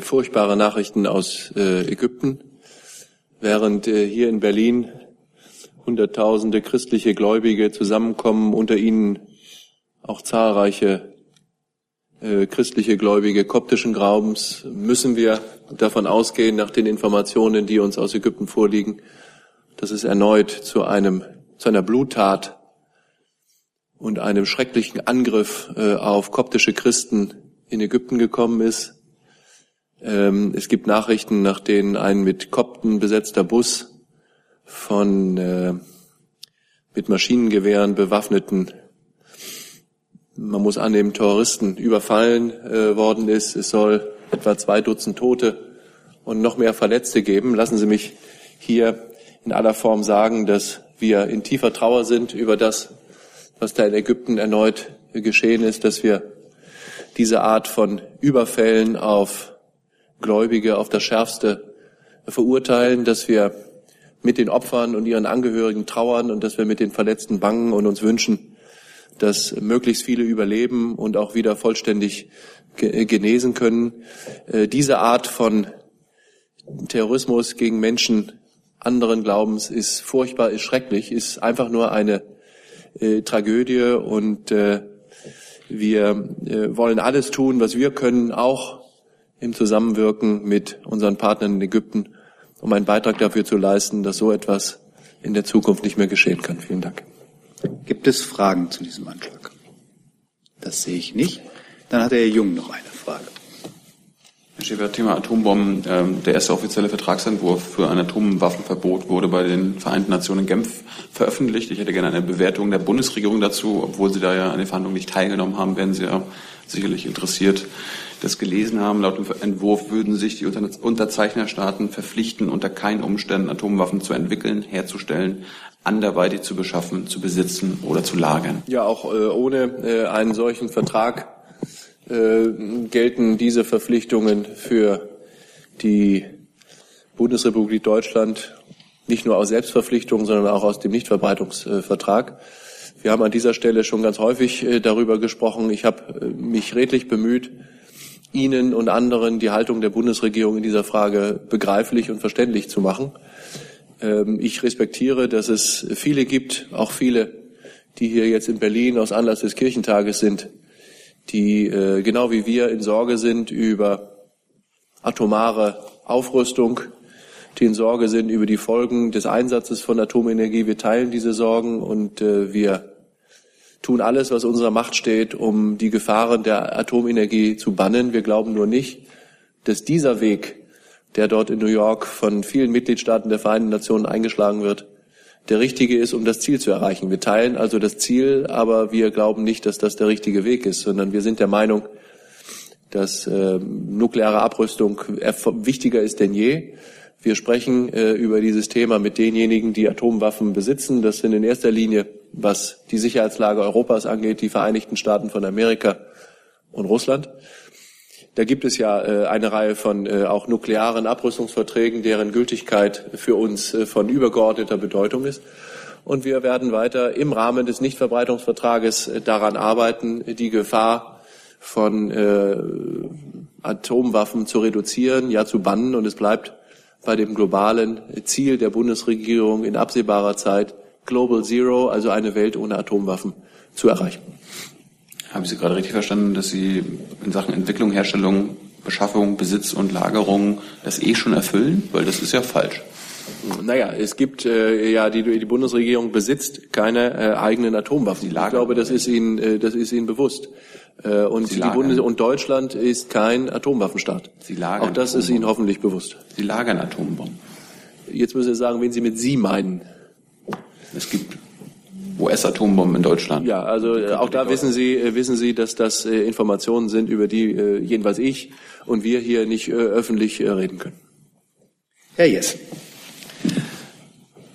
furchtbare Nachrichten aus Ägypten, während hier in Berlin Hunderttausende christliche Gläubige zusammenkommen, unter ihnen auch zahlreiche äh, christliche Gläubige koptischen Glaubens müssen wir davon ausgehen, nach den Informationen, die uns aus Ägypten vorliegen, dass es erneut zu einem, zu einer Bluttat und einem schrecklichen Angriff äh, auf koptische Christen in Ägypten gekommen ist. Ähm, es gibt Nachrichten, nach denen ein mit Kopten besetzter Bus von äh, mit Maschinengewehren bewaffneten man muss annehmen, Terroristen überfallen äh, worden ist. Es soll etwa zwei Dutzend Tote und noch mehr Verletzte geben. Lassen Sie mich hier in aller Form sagen, dass wir in tiefer Trauer sind über das, was da in Ägypten erneut geschehen ist, dass wir diese Art von Überfällen auf Gläubige auf das Schärfste verurteilen, dass wir mit den Opfern und ihren Angehörigen trauern und dass wir mit den Verletzten bangen und uns wünschen, dass möglichst viele überleben und auch wieder vollständig genesen können. Äh, diese Art von Terrorismus gegen Menschen anderen Glaubens ist furchtbar, ist schrecklich, ist einfach nur eine äh, Tragödie und äh, wir äh, wollen alles tun, was wir können, auch im Zusammenwirken mit unseren Partnern in Ägypten, um einen Beitrag dafür zu leisten, dass so etwas in der Zukunft nicht mehr geschehen kann. Vielen Dank. Gibt es Fragen zu diesem Anschlag? Das sehe ich nicht. Dann hat Herr Jung noch eine Frage. Herr Schäfer, Thema Atombomben. Ähm, der erste offizielle Vertragsentwurf für ein Atomwaffenverbot wurde bei den Vereinten Nationen in Genf veröffentlicht. Ich hätte gerne eine Bewertung der Bundesregierung dazu. Obwohl Sie da ja an den Verhandlungen nicht teilgenommen haben, werden Sie ja sicherlich interessiert das gelesen haben. Laut dem Entwurf würden sich die Unterzeichnerstaaten verpflichten, unter keinen Umständen Atomwaffen zu entwickeln, herzustellen, anderweitig zu beschaffen, zu besitzen oder zu lagern. Ja, auch äh, ohne äh, einen solchen Vertrag äh, gelten diese Verpflichtungen für die Bundesrepublik Deutschland nicht nur aus Selbstverpflichtung, sondern auch aus dem Nichtverbreitungsvertrag. Wir haben an dieser Stelle schon ganz häufig äh, darüber gesprochen. Ich habe äh, mich redlich bemüht, Ihnen und anderen die Haltung der Bundesregierung in dieser Frage begreiflich und verständlich zu machen. Ähm, ich respektiere, dass es viele gibt, auch viele, die hier jetzt in Berlin aus Anlass des Kirchentages sind, die äh, genau wie wir in Sorge sind über atomare Aufrüstung, die in Sorge sind über die Folgen des Einsatzes von Atomenergie. Wir teilen diese Sorgen und äh, wir tun alles, was unserer Macht steht, um die Gefahren der Atomenergie zu bannen. Wir glauben nur nicht, dass dieser Weg, der dort in New York von vielen Mitgliedstaaten der Vereinten Nationen eingeschlagen wird, der richtige ist, um das Ziel zu erreichen. Wir teilen also das Ziel, aber wir glauben nicht, dass das der richtige Weg ist, sondern wir sind der Meinung, dass äh, nukleare Abrüstung wichtiger ist denn je. Wir sprechen äh, über dieses Thema mit denjenigen, die Atomwaffen besitzen. Das sind in erster Linie, was die Sicherheitslage Europas angeht, die Vereinigten Staaten von Amerika und Russland. Da gibt es ja äh, eine Reihe von äh, auch nuklearen Abrüstungsverträgen, deren Gültigkeit für uns äh, von übergeordneter Bedeutung ist. Und wir werden weiter im Rahmen des Nichtverbreitungsvertrages äh, daran arbeiten, die Gefahr von äh, Atomwaffen zu reduzieren, ja zu bannen. Und es bleibt bei dem globalen Ziel der Bundesregierung in absehbarer Zeit Global Zero, also eine Welt ohne Atomwaffen, zu erreichen. Habe ich Sie gerade richtig verstanden, dass Sie in Sachen Entwicklung, Herstellung, Beschaffung, Besitz und Lagerung das eh schon erfüllen? Weil das ist ja falsch. Naja, es gibt äh, ja die, die Bundesregierung besitzt keine äh, eigenen Atomwaffen. Ich glaube, das ist Ihnen äh, das ist Ihnen bewusst. Äh, und die Bundes und Deutschland ist kein Atomwaffenstaat. Sie lagern Auch das ist Ihnen hoffentlich bewusst. Sie lagern Atombomben. Jetzt müssen Sie sagen, wen Sie mit Sie meinen. Es gibt US-Atombomben in Deutschland. Ja, also äh, auch da wissen Sie, äh, wissen Sie, dass das Informationen sind, über die jedenfalls ich und wir hier nicht öffentlich reden können. Herr Jess.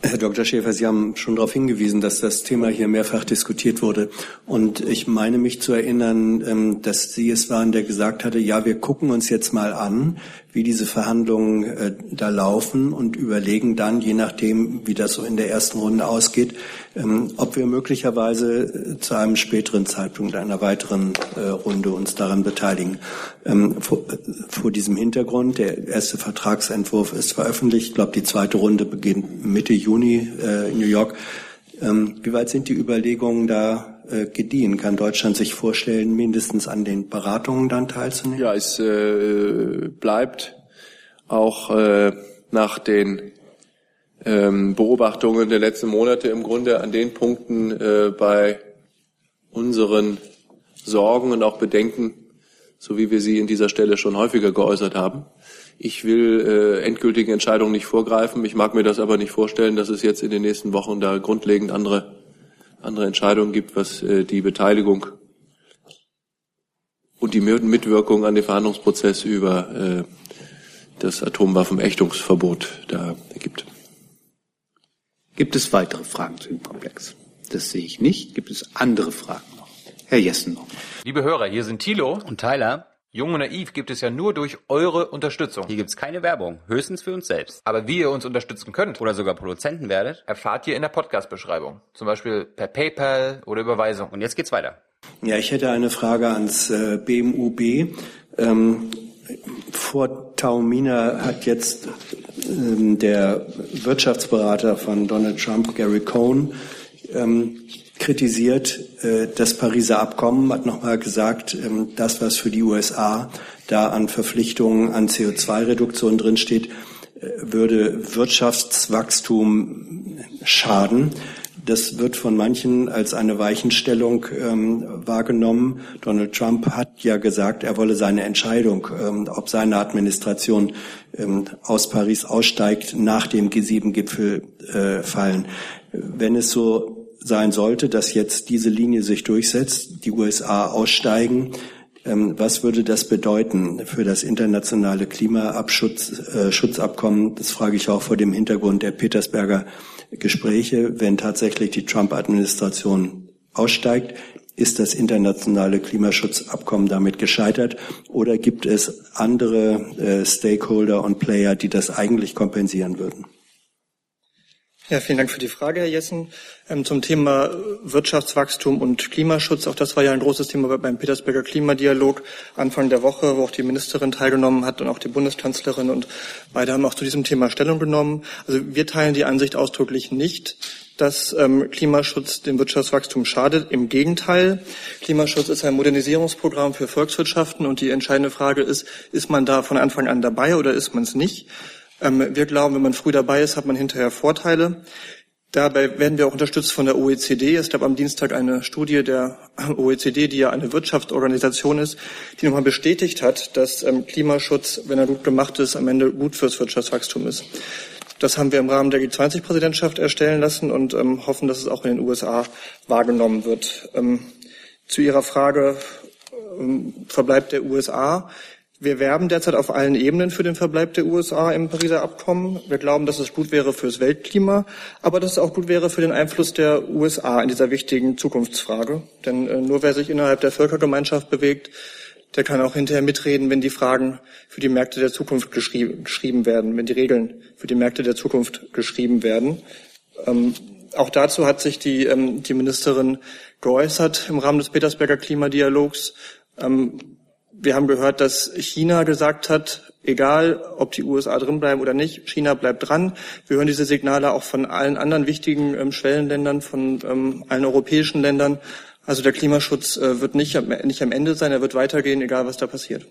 Herr Dr. Schäfer, Sie haben schon darauf hingewiesen, dass das Thema hier mehrfach diskutiert wurde. Und ich meine mich zu erinnern, ähm, dass Sie es waren, der gesagt hatte, ja, wir gucken uns jetzt mal an, wie diese Verhandlungen äh, da laufen und überlegen dann, je nachdem, wie das so in der ersten Runde ausgeht, ähm, ob wir möglicherweise äh, zu einem späteren Zeitpunkt einer weiteren äh, Runde uns daran beteiligen. Ähm, vor, vor diesem Hintergrund, der erste Vertragsentwurf ist veröffentlicht. Ich glaube, die zweite Runde beginnt Mitte Juni in New York. Ähm, wie weit sind die Überlegungen da gediehen? Kann Deutschland sich vorstellen, mindestens an den Beratungen dann teilzunehmen? Ja, es äh, bleibt auch äh, nach den ähm, Beobachtungen der letzten Monate im Grunde an den Punkten äh, bei unseren Sorgen und auch Bedenken, so wie wir sie in dieser Stelle schon häufiger geäußert haben. Ich will äh, endgültigen Entscheidungen nicht vorgreifen. Ich mag mir das aber nicht vorstellen, dass es jetzt in den nächsten Wochen da grundlegend andere, andere Entscheidungen gibt, was äh, die Beteiligung und die Mitwirkung an dem Verhandlungsprozess über äh, das Atomwaffenächtungsverbot da gibt. Gibt es weitere Fragen zu dem Komplex? Das sehe ich nicht. Gibt es andere Fragen noch? Herr Jessen noch. Liebe Hörer, hier sind Thilo und Tyler. Jung und Naiv gibt es ja nur durch eure Unterstützung. Hier gibt's keine Werbung, höchstens für uns selbst. Aber wie ihr uns unterstützen könnt oder sogar Produzenten werdet, erfahrt ihr in der Podcast-Beschreibung. Zum Beispiel per PayPal oder Überweisung. Und jetzt geht's weiter. Ja, ich hätte eine Frage ans äh, BMUB. Ähm, vor Taumina hat jetzt ähm, der Wirtschaftsberater von Donald Trump, Gary Cohn, ähm, kritisiert äh, das Pariser Abkommen, hat nochmal gesagt, ähm, das, was für die USA da an Verpflichtungen an CO2-Reduktion drinsteht, äh, würde Wirtschaftswachstum schaden. Das wird von manchen als eine Weichenstellung ähm, wahrgenommen. Donald Trump hat ja gesagt, er wolle seine Entscheidung, ähm, ob seine Administration ähm, aus Paris aussteigt, nach dem G7-Gipfel äh, fallen. Wenn es so sein sollte, dass jetzt diese Linie sich durchsetzt, die USA aussteigen, ähm, was würde das bedeuten für das internationale Klimaschutzabkommen? Äh, das frage ich auch vor dem Hintergrund der Petersberger Gespräche. Wenn tatsächlich die Trump-Administration aussteigt, ist das internationale Klimaschutzabkommen damit gescheitert oder gibt es andere äh, Stakeholder und Player, die das eigentlich kompensieren würden? Ja, vielen Dank für die Frage, Herr Jessen. Ähm, zum Thema Wirtschaftswachstum und Klimaschutz. Auch das war ja ein großes Thema beim Petersberger Klimadialog Anfang der Woche, wo auch die Ministerin teilgenommen hat und auch die Bundeskanzlerin. Und beide haben auch zu diesem Thema Stellung genommen. Also wir teilen die Ansicht ausdrücklich nicht, dass ähm, Klimaschutz dem Wirtschaftswachstum schadet. Im Gegenteil, Klimaschutz ist ein Modernisierungsprogramm für Volkswirtschaften und die entscheidende Frage ist, ist man da von Anfang an dabei oder ist man es nicht? Ähm, wir glauben, wenn man früh dabei ist, hat man hinterher Vorteile. Dabei werden wir auch unterstützt von der OECD. Es gab am Dienstag eine Studie der OECD, die ja eine Wirtschaftsorganisation ist, die nochmal bestätigt hat, dass ähm, Klimaschutz, wenn er gut gemacht ist, am Ende gut fürs Wirtschaftswachstum ist. Das haben wir im Rahmen der G20-Präsidentschaft erstellen lassen und ähm, hoffen, dass es auch in den USA wahrgenommen wird. Ähm, zu Ihrer Frage ähm, Verbleib der USA. Wir werben derzeit auf allen Ebenen für den Verbleib der USA im Pariser Abkommen. Wir glauben, dass es gut wäre fürs Weltklima, aber dass es auch gut wäre für den Einfluss der USA in dieser wichtigen Zukunftsfrage. Denn äh, nur wer sich innerhalb der Völkergemeinschaft bewegt, der kann auch hinterher mitreden, wenn die Fragen für die Märkte der Zukunft geschrieben, geschrieben werden, wenn die Regeln für die Märkte der Zukunft geschrieben werden. Ähm, auch dazu hat sich die, ähm, die Ministerin geäußert im Rahmen des Petersberger Klimadialogs. Ähm, wir haben gehört, dass China gesagt hat, egal ob die USA drinbleiben oder nicht, China bleibt dran. Wir hören diese Signale auch von allen anderen wichtigen ähm, Schwellenländern, von ähm, allen europäischen Ländern. Also der Klimaschutz äh, wird nicht, nicht am Ende sein, er wird weitergehen, egal was da passiert.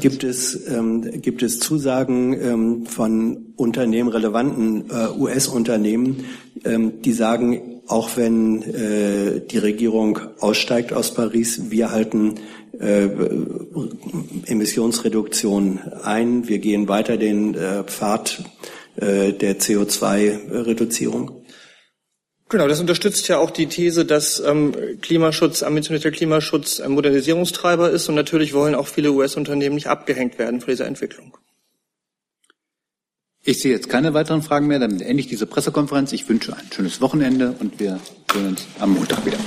Gibt es, ähm, gibt es Zusagen ähm, von Unternehmen, relevanten äh, US-Unternehmen, ähm, die sagen, auch wenn äh, die Regierung aussteigt aus Paris, wir halten äh, Emissionsreduktion ein. Wir gehen weiter den äh, Pfad äh, der CO2-Reduzierung. Genau, das unterstützt ja auch die These, dass ähm, Klimaschutz, ambitionierter Klimaschutz ein Modernisierungstreiber ist und natürlich wollen auch viele US-Unternehmen nicht abgehängt werden von dieser Entwicklung. Ich sehe jetzt keine weiteren Fragen mehr, damit ende ich diese Pressekonferenz. Ich wünsche ein schönes Wochenende und wir sehen uns am Montag wieder.